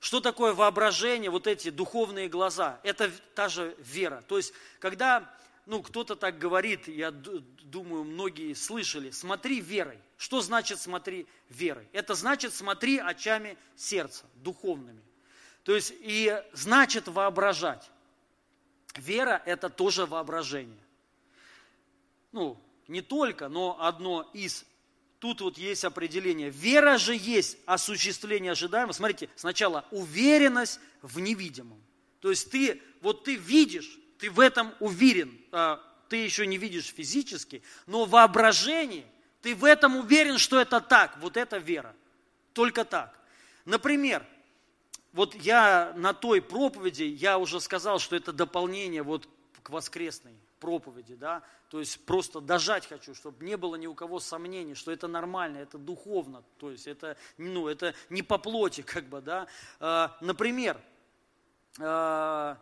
Что такое воображение, вот эти духовные глаза? Это та же вера. То есть, когда ну, кто-то так говорит, я думаю, многие слышали, смотри верой. Что значит смотри верой? Это значит смотри очами сердца, духовными. То есть и значит воображать. Вера – это тоже воображение. Ну, не только, но одно из. Тут вот есть определение. Вера же есть осуществление ожидаемого. Смотрите, сначала уверенность в невидимом. То есть ты, вот ты видишь, ты в этом уверен, а, ты еще не видишь физически, но воображение, ты в этом уверен, что это так, вот это вера, только так. Например, вот я на той проповеди, я уже сказал, что это дополнение вот к воскресной проповеди, да, то есть просто дожать хочу, чтобы не было ни у кого сомнений, что это нормально, это духовно, то есть это, ну, это не по плоти, как бы, да. А, например, а,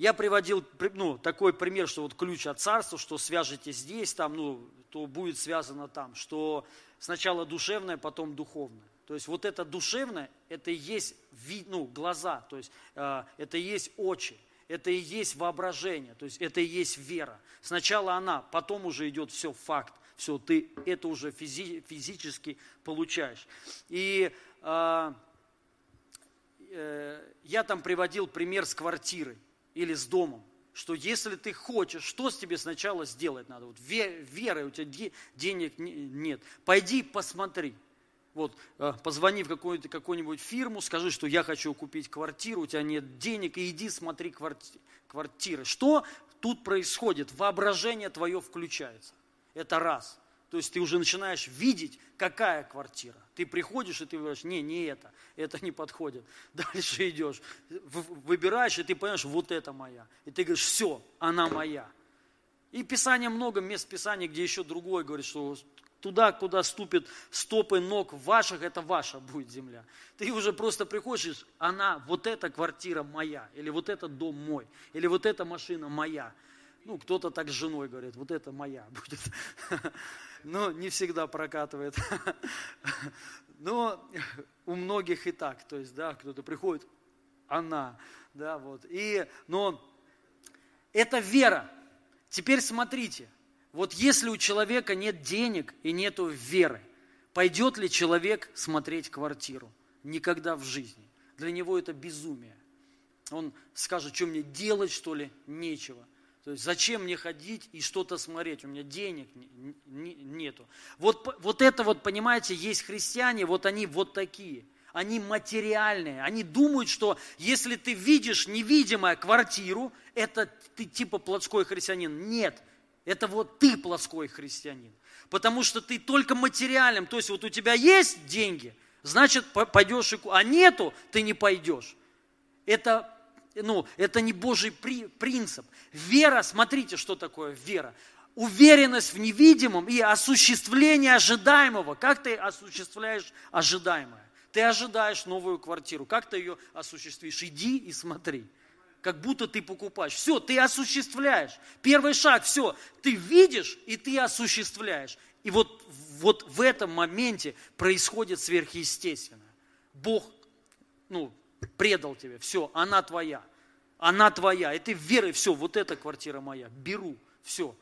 я приводил ну, такой пример, что вот ключ от царства, что свяжете здесь, там, ну, то будет связано там, что сначала душевное, потом духовное. То есть вот это душевное, это и есть вид, ну, глаза, то есть э, это и есть очи, это и есть воображение, то есть это и есть вера. Сначала она, потом уже идет все факт, все, ты это уже физи, физически получаешь. И э, э, я там приводил пример с квартирой или с домом, что если ты хочешь, что с тебе сначала сделать надо? Вот веры, у тебя денег нет. Пойди посмотри. Вот, э, позвони в какую-то, какую-нибудь фирму, скажи, что я хочу купить квартиру, у тебя нет денег, и иди смотри квартиры. Что тут происходит? Воображение твое включается. Это раз. То есть ты уже начинаешь видеть, какая квартира. Ты приходишь, и ты говоришь, не, не это, это не подходит. Дальше идешь, выбираешь, и ты понимаешь, вот это моя. И ты говоришь, все, она моя. И Писание много мест Писания, где еще другое говорит, что туда, куда ступит стопы ног ваших, это ваша будет земля. Ты уже просто приходишь, она, вот эта квартира моя, или вот этот дом мой, или вот эта машина моя. Ну, кто-то так с женой говорит, вот это моя будет. Но не всегда прокатывает. Но у многих и так, то есть, да, кто-то приходит, она, да, вот. И, но это вера. Теперь смотрите, вот если у человека нет денег и нету веры, пойдет ли человек смотреть квартиру? Никогда в жизни. Для него это безумие. Он скажет, что мне делать, что ли? Нечего. То есть зачем мне ходить и что-то смотреть? У меня денег нету. Вот, вот это вот, понимаете, есть христиане, вот они вот такие. Они материальные. Они думают, что если ты видишь невидимую квартиру, это ты типа плотской христианин. Нет, это вот ты плоской христианин. Потому что ты только материальным. То есть вот у тебя есть деньги, значит пойдешь и... А нету, ты не пойдешь. Это, ну, это не Божий при, принцип. Вера, смотрите, что такое вера. Уверенность в невидимом и осуществление ожидаемого. Как ты осуществляешь ожидаемое? Ты ожидаешь новую квартиру. Как ты ее осуществишь? Иди и смотри как будто ты покупаешь. Все, ты осуществляешь. Первый шаг, все, ты видишь и ты осуществляешь. И вот, вот в этом моменте происходит сверхъестественное. Бог ну, предал тебе, все, она твоя, она твоя. И ты верой, все, вот эта квартира моя, беру, все.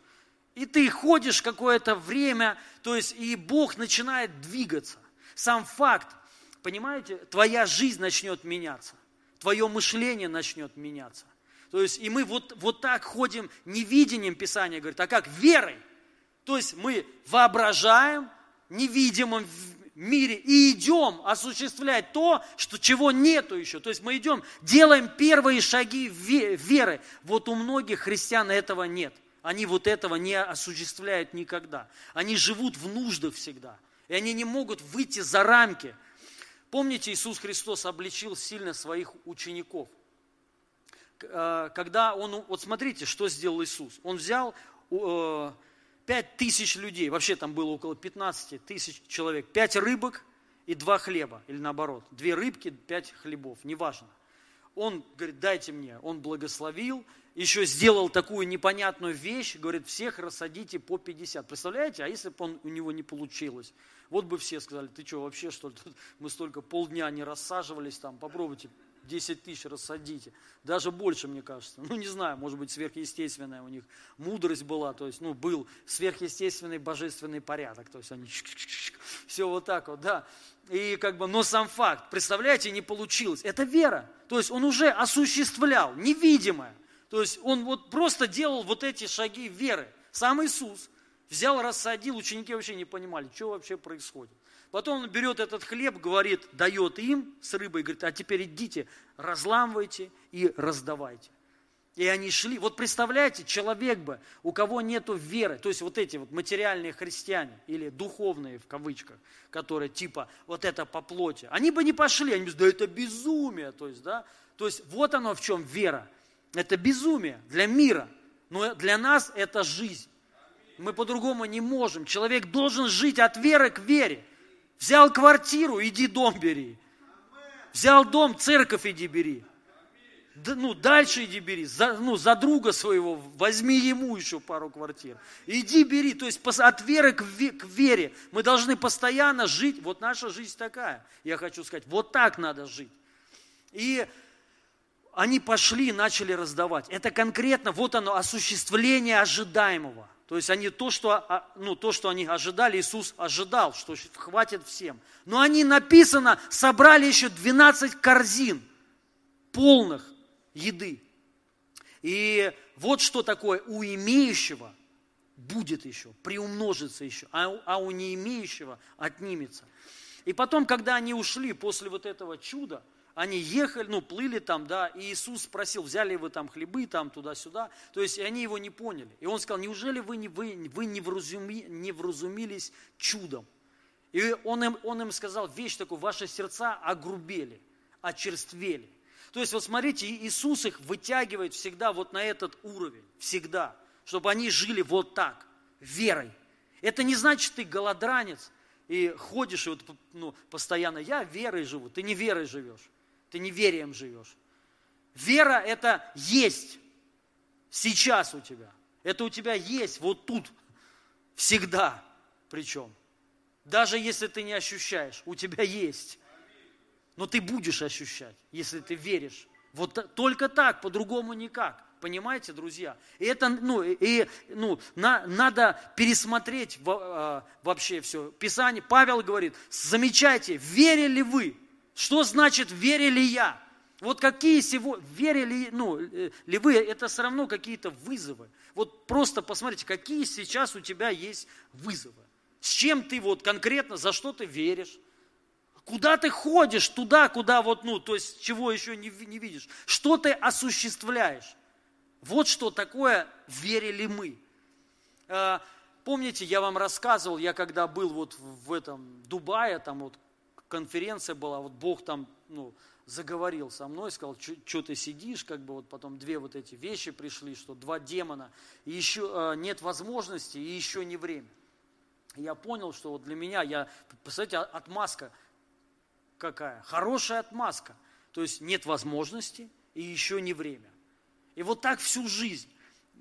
И ты ходишь какое-то время, то есть и Бог начинает двигаться. Сам факт, понимаете, твоя жизнь начнет меняться твое мышление начнет меняться. То есть, и мы вот, вот так ходим невидением Писания, говорит, а как? Верой. То есть мы воображаем невидимом мире и идем осуществлять то, что, чего нету еще. То есть мы идем, делаем первые шаги веры. Вот у многих христиан этого нет. Они вот этого не осуществляют никогда. Они живут в нуждах всегда. И они не могут выйти за рамки – Помните, Иисус Христос обличил сильно своих учеников. Э, когда он, вот смотрите, что сделал Иисус. Он взял пять тысяч людей, вообще там было около 15 тысяч человек, пять рыбок и два хлеба, или наоборот, две рыбки, пять хлебов, неважно. Он говорит, дайте мне, он благословил, еще сделал такую непонятную вещь, говорит, всех рассадите по 50. Представляете, а если бы он, у него не получилось? Вот бы все сказали, ты что, вообще что ли, мы столько полдня не рассаживались там, попробуйте 10 тысяч рассадите. Даже больше, мне кажется. Ну, не знаю, может быть, сверхъестественная у них мудрость была, то есть, ну, был сверхъестественный божественный порядок. То есть, они все вот так вот, да. И как бы, но сам факт, представляете, не получилось. Это вера. То есть, он уже осуществлял, невидимое. То есть, он вот просто делал вот эти шаги веры. Сам Иисус – Взял, рассадил, ученики вообще не понимали, что вообще происходит. Потом он берет этот хлеб, говорит, дает им с рыбой, говорит, а теперь идите, разламывайте и раздавайте. И они шли. Вот представляете, человек бы, у кого нету веры, то есть вот эти вот материальные христиане, или духовные в кавычках, которые типа вот это по плоти, они бы не пошли, они бы да это безумие, то есть, да, то есть вот оно в чем вера. Это безумие для мира, но для нас это жизнь. Мы по-другому не можем. Человек должен жить от веры к вере. Взял квартиру, иди дом бери. Взял дом, церковь иди бери. Да, ну, дальше иди бери. За, ну, за друга своего возьми ему еще пару квартир. Иди бери. То есть от веры к, вере. Мы должны постоянно жить. Вот наша жизнь такая. Я хочу сказать, вот так надо жить. И они пошли и начали раздавать. Это конкретно, вот оно, осуществление ожидаемого. То есть они то, что, ну, то, что они ожидали, Иисус ожидал, что хватит всем. Но они, написано, собрали еще 12 корзин полных еды. И вот что такое у имеющего будет еще, приумножится еще, а, а у не имеющего отнимется. И потом, когда они ушли после вот этого чуда, они ехали, ну, плыли там, да, и Иисус спросил, взяли вы там хлебы, там, туда-сюда, то есть, они его не поняли. И он сказал, неужели вы не, вы, вы не, вразуми, не вразумились чудом? И он им, он им сказал вещь такую, ваши сердца огрубели, очерствели. То есть, вот смотрите, Иисус их вытягивает всегда вот на этот уровень, всегда, чтобы они жили вот так, верой. Это не значит, ты голодранец и ходишь и вот, ну, постоянно, я верой живу. Ты не верой живешь, ты не верием живешь. Вера – это есть сейчас у тебя. Это у тебя есть вот тут, всегда причем. Даже если ты не ощущаешь, у тебя есть. Но ты будешь ощущать, если ты веришь. Вот только так, по-другому никак. Понимаете, друзья? И это, ну, и, ну, на, надо пересмотреть э, вообще все. Писание, Павел говорит, замечайте, верили вы? Что значит верили я? Вот какие сегодня, верили ну, э, ли вы, это все равно какие-то вызовы. Вот просто посмотрите, какие сейчас у тебя есть вызовы. С чем ты вот конкретно, за что ты веришь? Куда ты ходишь, туда, куда вот, ну, то есть чего еще не, не видишь? Что ты осуществляешь? Вот что такое верили мы. А, помните, я вам рассказывал, я когда был вот в этом Дубае, там вот конференция была, вот Бог там, ну, заговорил со мной, сказал, что ты сидишь, как бы вот потом две вот эти вещи пришли, что два демона, и еще э, нет возможности, и еще не время. я понял, что вот для меня, я, представляете, отмазка какая? Хорошая отмазка. То есть нет возможности, и еще не время. И вот так всю жизнь.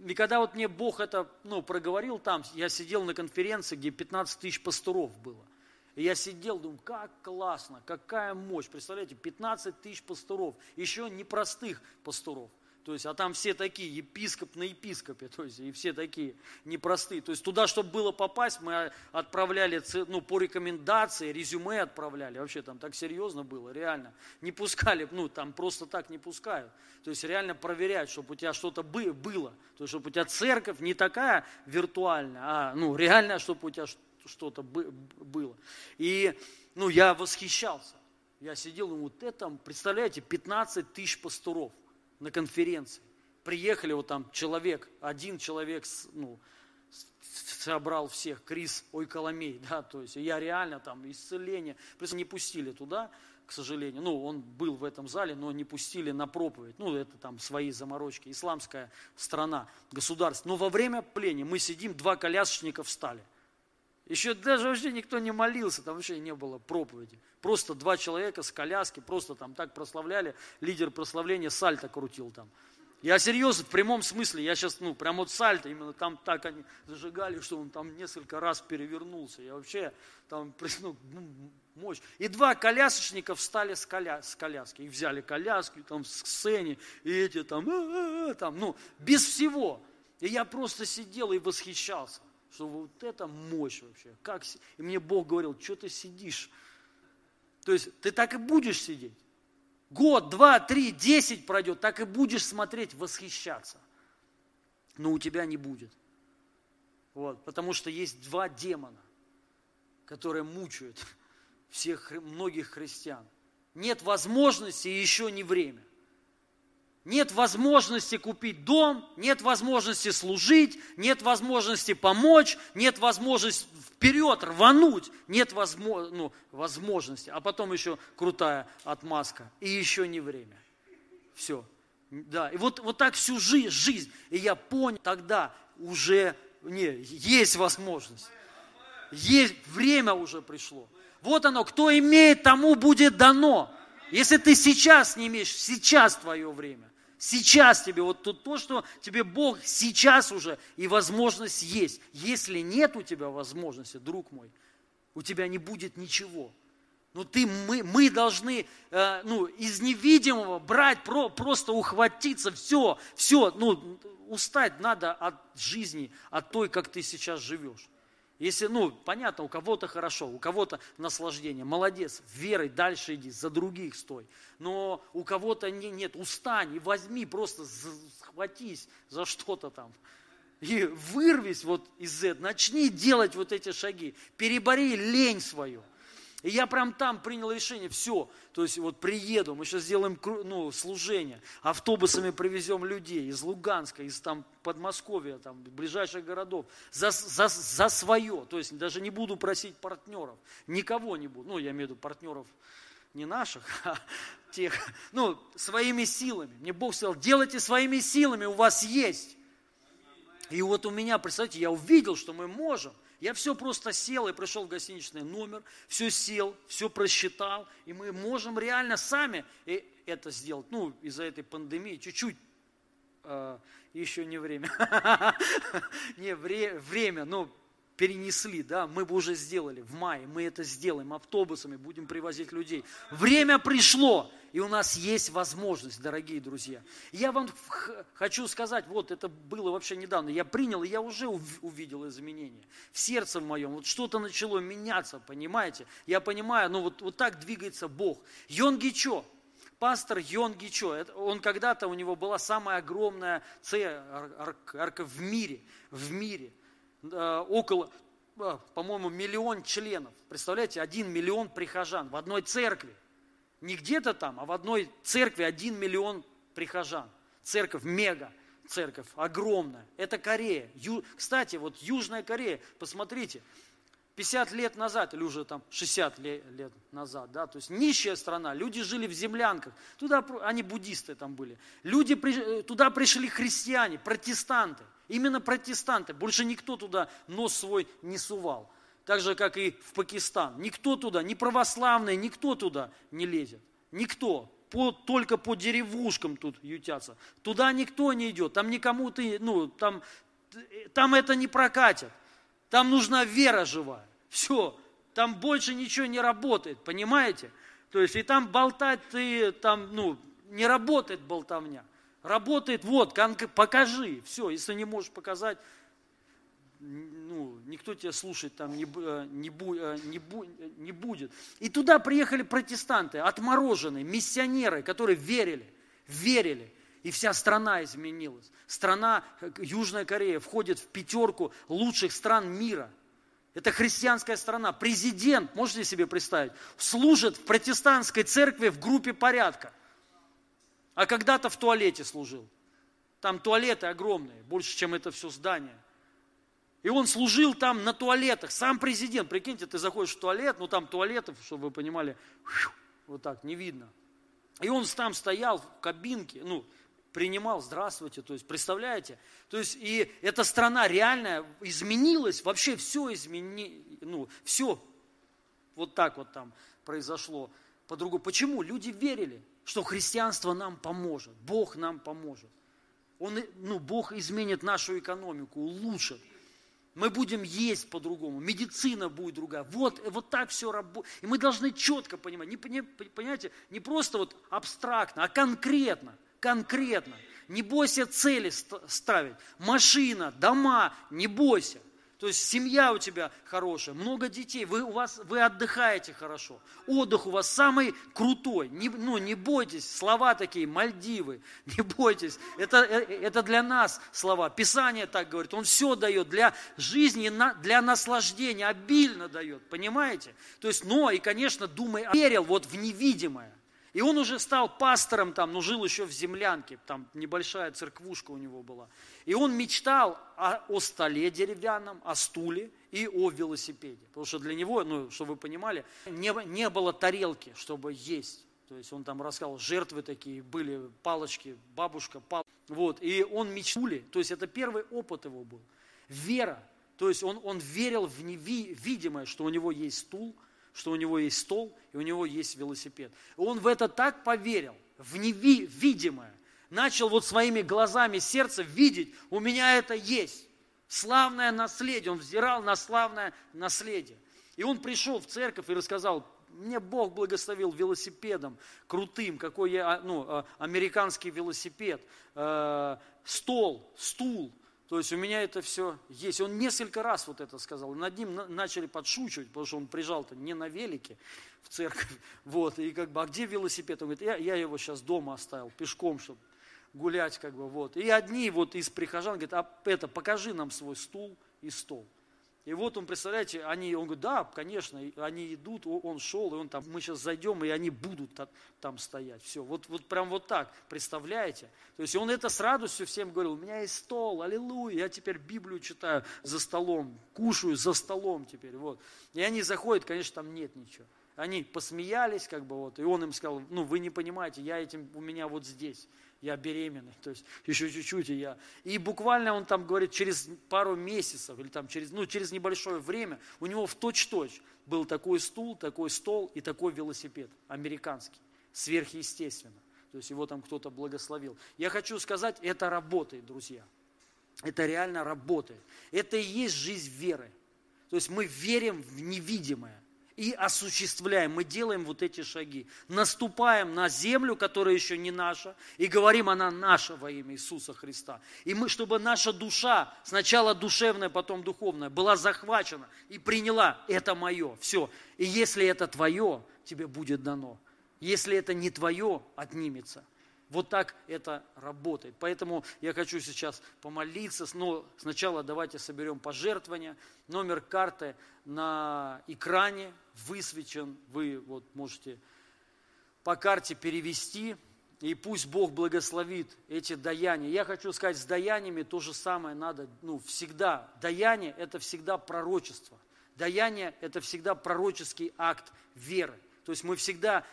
И когда вот мне Бог это ну, проговорил там, я сидел на конференции, где 15 тысяч пасторов было. И я сидел, думаю, как классно, какая мощь. Представляете, 15 тысяч пасторов, еще непростых пасторов. То есть, а там все такие, епископ на епископе, то есть, и все такие непростые. То есть, туда, чтобы было попасть, мы отправляли, ну, по рекомендации, резюме отправляли. Вообще там так серьезно было, реально. Не пускали, ну, там просто так не пускают. То есть, реально проверять, чтобы у тебя что-то было. То есть, чтобы у тебя церковь не такая виртуальная, а, ну, реально, чтобы у тебя что-то было. И, ну, я восхищался. Я сидел, думаю, вот это, представляете, 15 тысяч пасторов – на конференции. Приехали вот там человек, один человек, ну, собрал всех, Крис Ойколомей, да, то есть я реально там исцеление, просто не пустили туда, к сожалению, ну, он был в этом зале, но не пустили на проповедь, ну, это там свои заморочки, исламская страна, государство, но во время пления мы сидим, два колясочника встали, еще даже вообще никто не молился, там вообще не было проповеди. Просто два человека с коляски, просто там так прославляли, лидер прославления сальто крутил там. Я серьезно, в прямом смысле, я сейчас, ну, прям вот сальто, именно там так они зажигали, что он там несколько раз перевернулся. Я вообще там, ну, мощь. И два колясочника встали с, коля, с коляски, и взяли коляски, там, с сцене, и эти там, а-а-а, там, ну, без всего. И я просто сидел и восхищался что вот это мощь вообще. Как... И мне Бог говорил, что ты сидишь? То есть ты так и будешь сидеть. Год, два, три, десять пройдет, так и будешь смотреть, восхищаться. Но у тебя не будет. Вот, потому что есть два демона, которые мучают всех, многих христиан. Нет возможности и еще не время нет возможности купить дом, нет возможности служить, нет возможности помочь, нет возможности вперед рвануть, нет возможно, ну, возможности. А потом еще крутая отмазка. И еще не время. Все. Да, и вот, вот так всю жизнь, жизнь. И я понял, тогда уже не, есть возможность. Есть, время уже пришло. Вот оно, кто имеет, тому будет дано. Если ты сейчас не имеешь, сейчас твое время. Сейчас тебе, вот то, то, что тебе Бог сейчас уже и возможность есть. Если нет у тебя возможности, друг мой, у тебя не будет ничего. Но ты, мы, мы должны э, ну, из невидимого брать, про, просто ухватиться, все, все, ну, устать надо от жизни, от той, как ты сейчас живешь. Если, ну, понятно, у кого-то хорошо, у кого-то наслаждение, молодец, верой дальше иди, за других стой. Но у кого-то не, нет, устань и возьми, просто схватись за что-то там. И вырвись вот из этого, начни делать вот эти шаги, перебори лень свою. И я прям там принял решение, все, то есть вот приеду, мы сейчас сделаем ну, служение, автобусами привезем людей из Луганска, из там Подмосковья, там, ближайших городов, за, за, за свое, то есть даже не буду просить партнеров, никого не буду, ну я имею в виду партнеров не наших, а тех, ну своими силами. Мне Бог сказал, делайте своими силами, у вас есть. И вот у меня, представьте, я увидел, что мы можем – Я все просто сел и пришел в гостиничный номер, все сел, все просчитал, и мы можем реально сами это сделать. Ну, из-за этой пандемии чуть-чуть э, еще не время. не время, но перенесли, да, мы бы уже сделали в мае, мы это сделаем, автобусами будем привозить людей. Время пришло, и у нас есть возможность, дорогие друзья. Я вам хочу сказать, вот это было вообще недавно, я принял, я уже увидел изменения в сердце моем, вот что-то начало меняться, понимаете? Я понимаю, ну вот, вот так двигается Бог. Йонги Чо, пастор Йонги Чо, он когда-то, у него была самая огромная церковь в мире, в мире – около, э, по-моему, миллион членов. Представляете, один миллион прихожан в одной церкви. Не где-то там, а в одной церкви один миллион прихожан. Церковь мега, церковь огромная. Это Корея. Ю... Кстати, вот Южная Корея, посмотрите, 50 лет назад, или уже там 60 лет, лет назад, да, то есть нищая страна, люди жили в землянках, туда, они буддисты там были, люди, э, туда пришли христиане, протестанты, Именно протестанты. Больше никто туда нос свой не сувал. Так же, как и в Пакистан. Никто туда, ни православные, никто туда не лезет. Никто. По, только по деревушкам тут ютятся. Туда никто не идет. Там никому ты, ну, там, там это не прокатит. Там нужна вера живая. Все. Там больше ничего не работает, понимаете? То есть и там болтать ты, там, ну, не работает болтовня. Работает, вот, покажи, все, если не можешь показать, ну, никто тебя слушать там не, э, не, э, не, не будет. И туда приехали протестанты, отмороженные, миссионеры, которые верили, верили. И вся страна изменилась. Страна, э, Южная Корея, входит в пятерку лучших стран мира. Это христианская страна. Президент, можете себе представить, служит в протестантской церкви в группе порядка а когда-то в туалете служил. Там туалеты огромные, больше, чем это все здание. И он служил там на туалетах, сам президент. Прикиньте, ты заходишь в туалет, ну там туалетов, чтобы вы понимали, вот так, не видно. И он там стоял в кабинке, ну, принимал, здравствуйте, то есть, представляете? То есть, и эта страна реально изменилась, вообще все измени, ну, все вот так вот там произошло по-другому. Почему? Люди верили что христианство нам поможет, Бог нам поможет. Он, ну, Бог изменит нашу экономику, улучшит. Мы будем есть по-другому, медицина будет другая. Вот, вот так все работает. И мы должны четко понимать, не, не, понимаете, не просто вот абстрактно, а конкретно, конкретно. Не бойся цели ставить. Машина, дома, не бойся. То есть семья у тебя хорошая, много детей, вы, у вас, вы отдыхаете хорошо. Отдых у вас самый крутой. Не, ну, не бойтесь, слова такие, Мальдивы, не бойтесь. Это, э, это для нас слова. Писание так говорит, он все дает для жизни, для наслаждения, обильно дает, понимаете? То есть, но и, конечно, думай, верил вот в невидимое. И он уже стал пастором там, но жил еще в землянке, там небольшая церквушка у него была. И он мечтал о, о столе деревянном, о стуле и о велосипеде. Потому что для него, ну, чтобы вы понимали, не, не было тарелки, чтобы есть. То есть он там рассказал, жертвы такие были, палочки, бабушка, пал. Вот, и он мечтули, то есть это первый опыт его был. Вера, то есть он, он верил в невидимое, что у него есть стул – что у него есть стол и у него есть велосипед. Он в это так поверил, в невидимое. Начал вот своими глазами сердца видеть, у меня это есть. Славное наследие. Он взирал на славное наследие. И он пришел в церковь и рассказал, мне Бог благословил велосипедом крутым, какой я, ну, а, американский велосипед, э, стол, стул, то есть у меня это все есть. Он несколько раз вот это сказал. над ним начали подшучивать, потому что он прижал-то не на велике в церковь. Вот, и как бы, а где велосипед? Он говорит, я, я его сейчас дома оставил, пешком, чтобы гулять, как бы, вот. И одни вот из прихожан говорят, а это, покажи нам свой стул и стол. И вот он, представляете, они, он говорит, да, конечно, они идут, он шел, и он там, мы сейчас зайдем, и они будут там стоять. Все, вот, вот прям вот так, представляете? То есть он это с радостью всем говорил, у меня есть стол, аллилуйя, я теперь Библию читаю за столом, кушаю за столом теперь, вот. И они заходят, конечно, там нет ничего. они посмеялись, как бы вот, и он им сказал, ну, вы не понимаете, я этим, у меня вот здесь, я беременный, то есть еще чуть-чуть, и я. И буквально он там говорит, через пару месяцев, или там через, ну, через небольшое время, у него в точь-точь был такой стул, такой стол и такой велосипед, американский, сверхъестественно. То есть его там кто-то благословил. Я хочу сказать, это работает, друзья. Это реально работает. Это и есть жизнь веры. То есть мы верим в невидимое и осуществляем, мы делаем вот эти шаги. Наступаем на землю, которая еще не наша, и говорим, она наша во имя Иисуса Христа. И мы, чтобы наша душа, сначала душевная, потом духовная, была захвачена и приняла, это мое, все. И если это твое, тебе будет дано. Если это не твое, отнимется. Вот так это работает. Поэтому я хочу сейчас помолиться, но сначала давайте соберем пожертвования. Номер карты на экране высвечен. Вы вот можете по карте перевести. И пусть Бог благословит эти даяния. Я хочу сказать, с даянями то же самое надо, ну, всегда. Даяние – это всегда пророчество. Даяние – это всегда пророческий акт веры. То есть мы всегда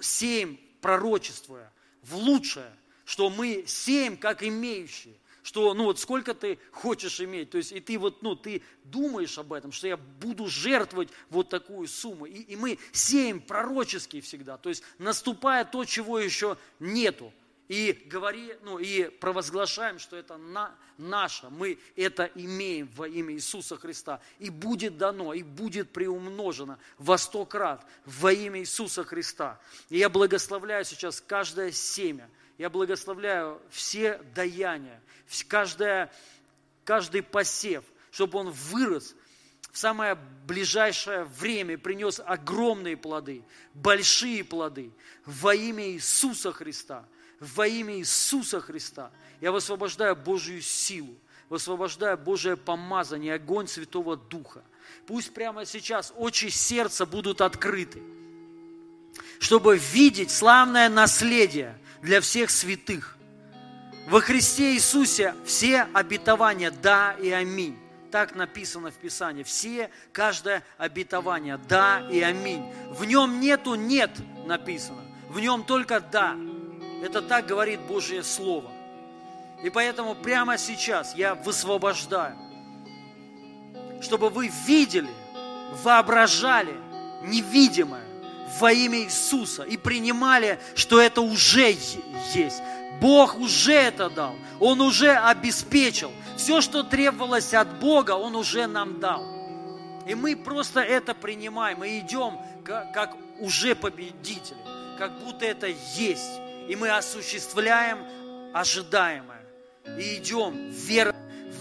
сеем пророчествуя в лучшее, что мы сеем как имеющие, что, ну вот сколько ты хочешь иметь, то есть и ты вот, ну, ты думаешь об этом, что я буду жертвовать вот такую сумму, и, и мы сеем пророчески всегда, то есть наступая то, чего еще нету, и говори, ну, и провозглашаем, что это на, наше, мы это имеем во имя Иисуса Христа, и будет дано, и будет приумножено во сто крат во имя Иисуса Христа. И я благословляю сейчас каждое семя, я благословляю все даяния, каждое, каждый посев, чтобы он вырос в самое ближайшее время принес огромные плоды, большие плоды во имя Иисуса Христа – во имя Иисуса Христа. Я высвобождаю Божью силу, высвобождаю Божие помазание, огонь Святого Духа. Пусть прямо сейчас очи сердца будут открыты, чтобы видеть славное наследие для всех святых. Во Христе Иисусе все обетования «да» и «аминь». Так написано в Писании. Все, каждое обетование «да» и «аминь». В нем нету «нет» написано. В нем только «да». Это так говорит Божье Слово. И поэтому прямо сейчас я высвобождаю, чтобы вы видели, воображали невидимое во имя Иисуса и принимали, что это уже есть. Бог уже это дал, Он уже обеспечил. Все, что требовалось от Бога, Он уже нам дал. И мы просто это принимаем и идем как, уже победители, как будто это есть и мы осуществляем ожидаемое. И идем верой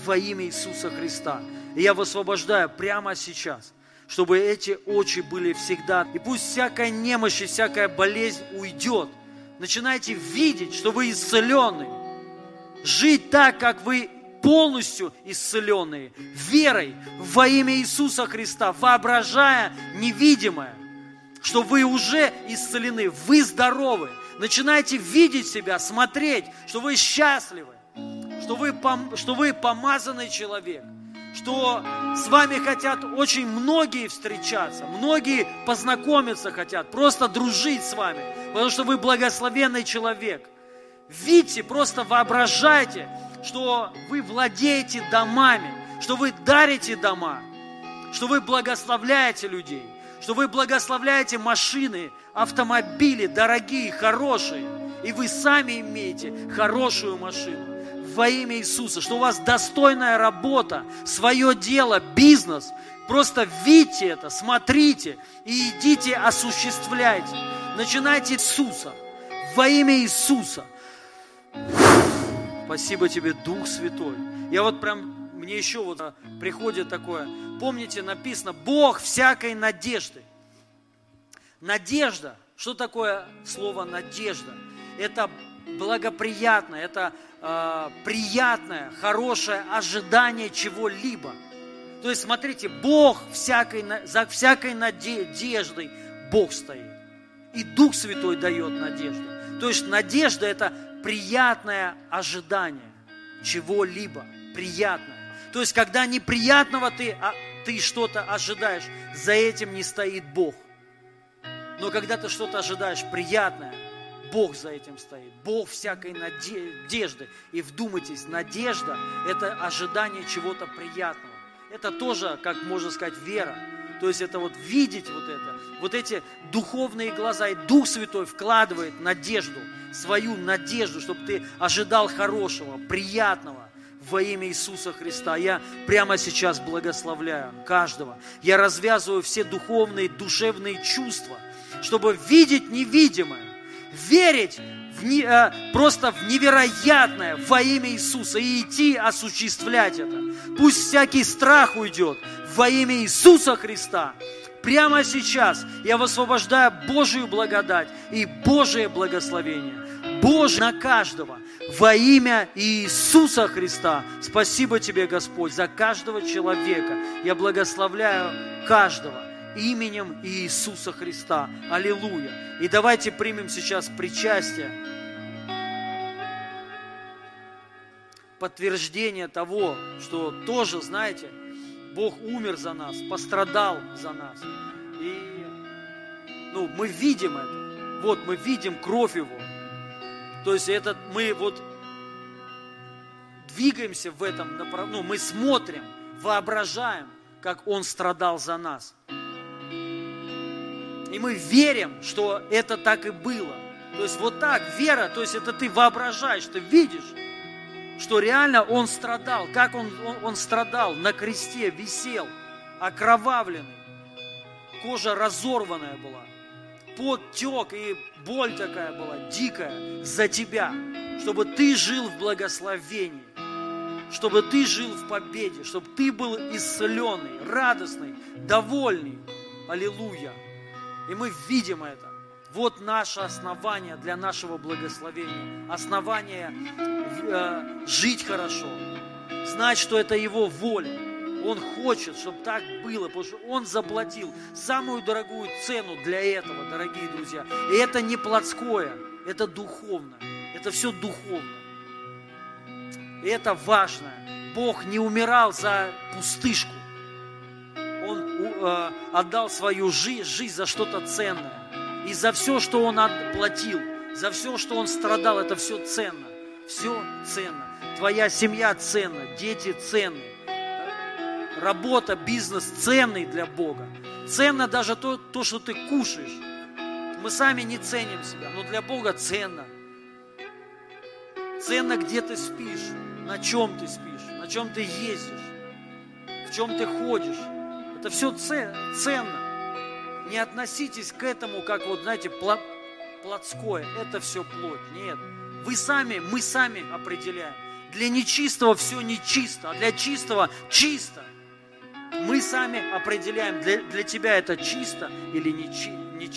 во имя Иисуса Христа. И я высвобождаю прямо сейчас, чтобы эти очи были всегда. И пусть всякая немощь и всякая болезнь уйдет. Начинайте видеть, что вы исцеленные. Жить так, как вы полностью исцеленные, верой во имя Иисуса Христа, воображая невидимое, что вы уже исцелены, вы здоровы, начинаете видеть себя, смотреть, что вы счастливы, что вы, что вы помазанный человек, что с вами хотят очень многие встречаться, многие познакомиться хотят, просто дружить с вами, потому что вы благословенный человек. Видите, просто воображайте, что вы владеете домами, что вы дарите дома, что вы благословляете людей, что вы благословляете машины, автомобили дорогие, хорошие, и вы сами имеете хорошую машину во имя Иисуса, что у вас достойная работа, свое дело, бизнес. Просто видите это, смотрите и идите, осуществляйте. Начинайте Иисуса, во имя Иисуса. Спасибо тебе, Дух Святой. Я вот прям, мне еще вот приходит такое, помните, написано, Бог всякой надежды. Надежда. Что такое слово надежда? Это благоприятное, это э, приятное, хорошее ожидание чего-либо. То есть, смотрите, Бог всякой, за всякой надеждой Бог стоит. И Дух Святой дает надежду. То есть надежда – это приятное ожидание чего-либо, приятное. То есть, когда неприятного ты, а, ты что-то ожидаешь, за этим не стоит Бог. Но когда ты что-то ожидаешь приятное, Бог за этим стоит. Бог всякой надежды. И вдумайтесь, надежда – это ожидание чего-то приятного. Это тоже, как можно сказать, вера. То есть это вот видеть вот это, вот эти духовные глаза. И Дух Святой вкладывает надежду, свою надежду, чтобы ты ожидал хорошего, приятного во имя Иисуса Христа. Я прямо сейчас благословляю каждого. Я развязываю все духовные, душевные чувства, чтобы видеть невидимое, верить в не, э, просто в невероятное во имя Иисуса и идти осуществлять это. Пусть всякий страх уйдет во имя Иисуса Христа. Прямо сейчас я высвобождаю Божию благодать и Божие благословение. Боже на каждого во имя Иисуса Христа. Спасибо Тебе, Господь, за каждого человека. Я благословляю каждого именем Иисуса Христа. Аллилуйя. И давайте примем сейчас причастие. Подтверждение того, что тоже, знаете, Бог умер за нас, пострадал за нас. И ну, мы видим это. Вот мы видим кровь Его. То есть это мы вот двигаемся в этом направлении, ну, мы смотрим, воображаем, как Он страдал за нас. И мы верим, что это так и было. То есть вот так, вера, то есть это ты воображаешь, ты видишь, что реально Он страдал, как Он, он, он страдал, на кресте висел, окровавленный, кожа разорванная была – пот тек, и боль такая была дикая за тебя, чтобы ты жил в благословении, чтобы ты жил в победе, чтобы ты был исцеленный, радостный, довольный. Аллилуйя. И мы видим это. Вот наше основание для нашего благословения. Основание э, жить хорошо. Знать, что это Его воля он хочет, чтобы так было, потому что Он заплатил самую дорогую цену для этого, дорогие друзья. И это не плотское, это духовно. Это все духовно. И это важно. Бог не умирал за пустышку. Он э, отдал свою жизнь, жизнь за что-то ценное. И за все, что Он отплатил, за все, что Он страдал, это все ценно. Все ценно. Твоя семья ценна, дети ценны работа, бизнес ценный для Бога. Ценно даже то, то, что ты кушаешь. Мы сами не ценим себя, но для Бога ценно. Ценно, где ты спишь, на чем ты спишь, на чем ты ездишь, в чем ты ходишь. Это все ценно. Не относитесь к этому, как вот, знаете, плотское. Это все плоть. Нет. Вы сами, мы сами определяем. Для нечистого все нечисто, а для чистого чисто. Мы сами определяем, для, для тебя это чисто или не, не.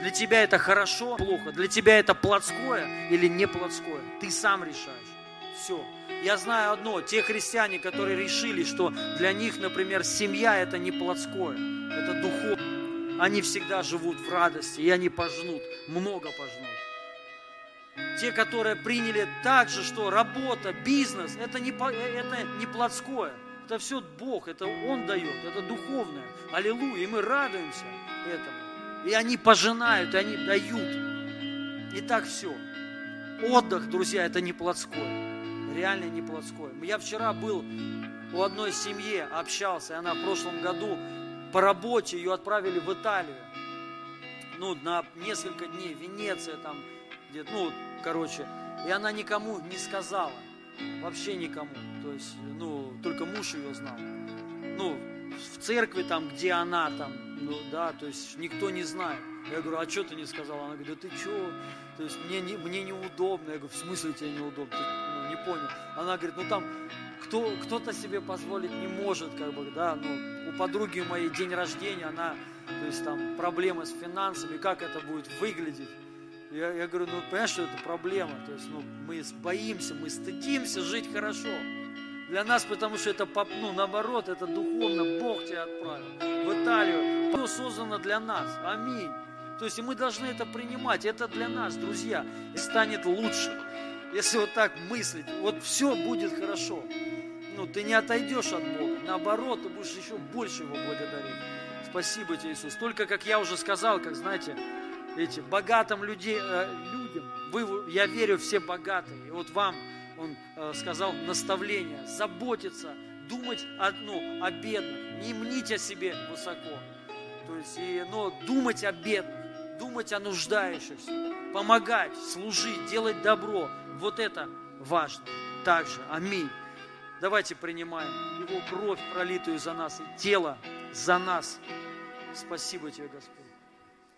Для тебя это хорошо, плохо. Для тебя это плотское или не плотское. Ты сам решаешь. Все. Я знаю одно, те христиане, которые решили, что для них, например, семья это не плотское, это духовное. Они всегда живут в радости, и они пожнут, много пожнут. Те, которые приняли также, что работа, бизнес, это не, это не плотское, это все Бог, это Он дает, это духовное. Аллилуйя. И мы радуемся этому. И они пожинают, и они дают. И так все. Отдых, друзья, это не плотское. Реально не плотское. Я вчера был у одной семьи, общался, и она в прошлом году по работе ее отправили в Италию. Ну, на несколько дней, Венеция там, где ну, короче. И она никому не сказала. Вообще никому. То есть, ну, только муж ее знал. Ну, в церкви там, где она там, ну, да, то есть никто не знает. Я говорю, а что ты не сказала? Она говорит, да ты что? То есть мне, не, мне неудобно. Я говорю, в смысле тебе неудобно? Ты ну, не понял. Она говорит, ну там кто, кто-то себе позволить не может, как бы, да, ну, у подруги моей день рождения, она, то есть там проблемы с финансами, как это будет выглядеть. Я, я говорю, ну, понимаешь, что это проблема? То есть, ну, мы боимся, мы стыдимся жить хорошо. Для нас, потому что это, ну, наоборот, это духовно, Бог тебя отправил в Италию. Все создано для нас. Аминь. То есть, мы должны это принимать. Это для нас, друзья. И станет лучше. Если вот так мыслить, вот все будет хорошо. Ну, ты не отойдешь от Бога. Наоборот, ты будешь еще больше Его благодарить. Спасибо тебе, Иисус. Только, как я уже сказал, как, знаете, эти богатым людей, э, людям, вы, я верю, все богатые. И вот вам, он э, сказал, наставление, заботиться, думать одно о бедных, не мнить о себе высоко. То есть, и, но думать о бедных, думать о нуждающихся, помогать, служить, делать добро. Вот это важно также. Аминь. Давайте принимаем Его кровь, пролитую за нас, и тело за нас. Спасибо тебе, Господь.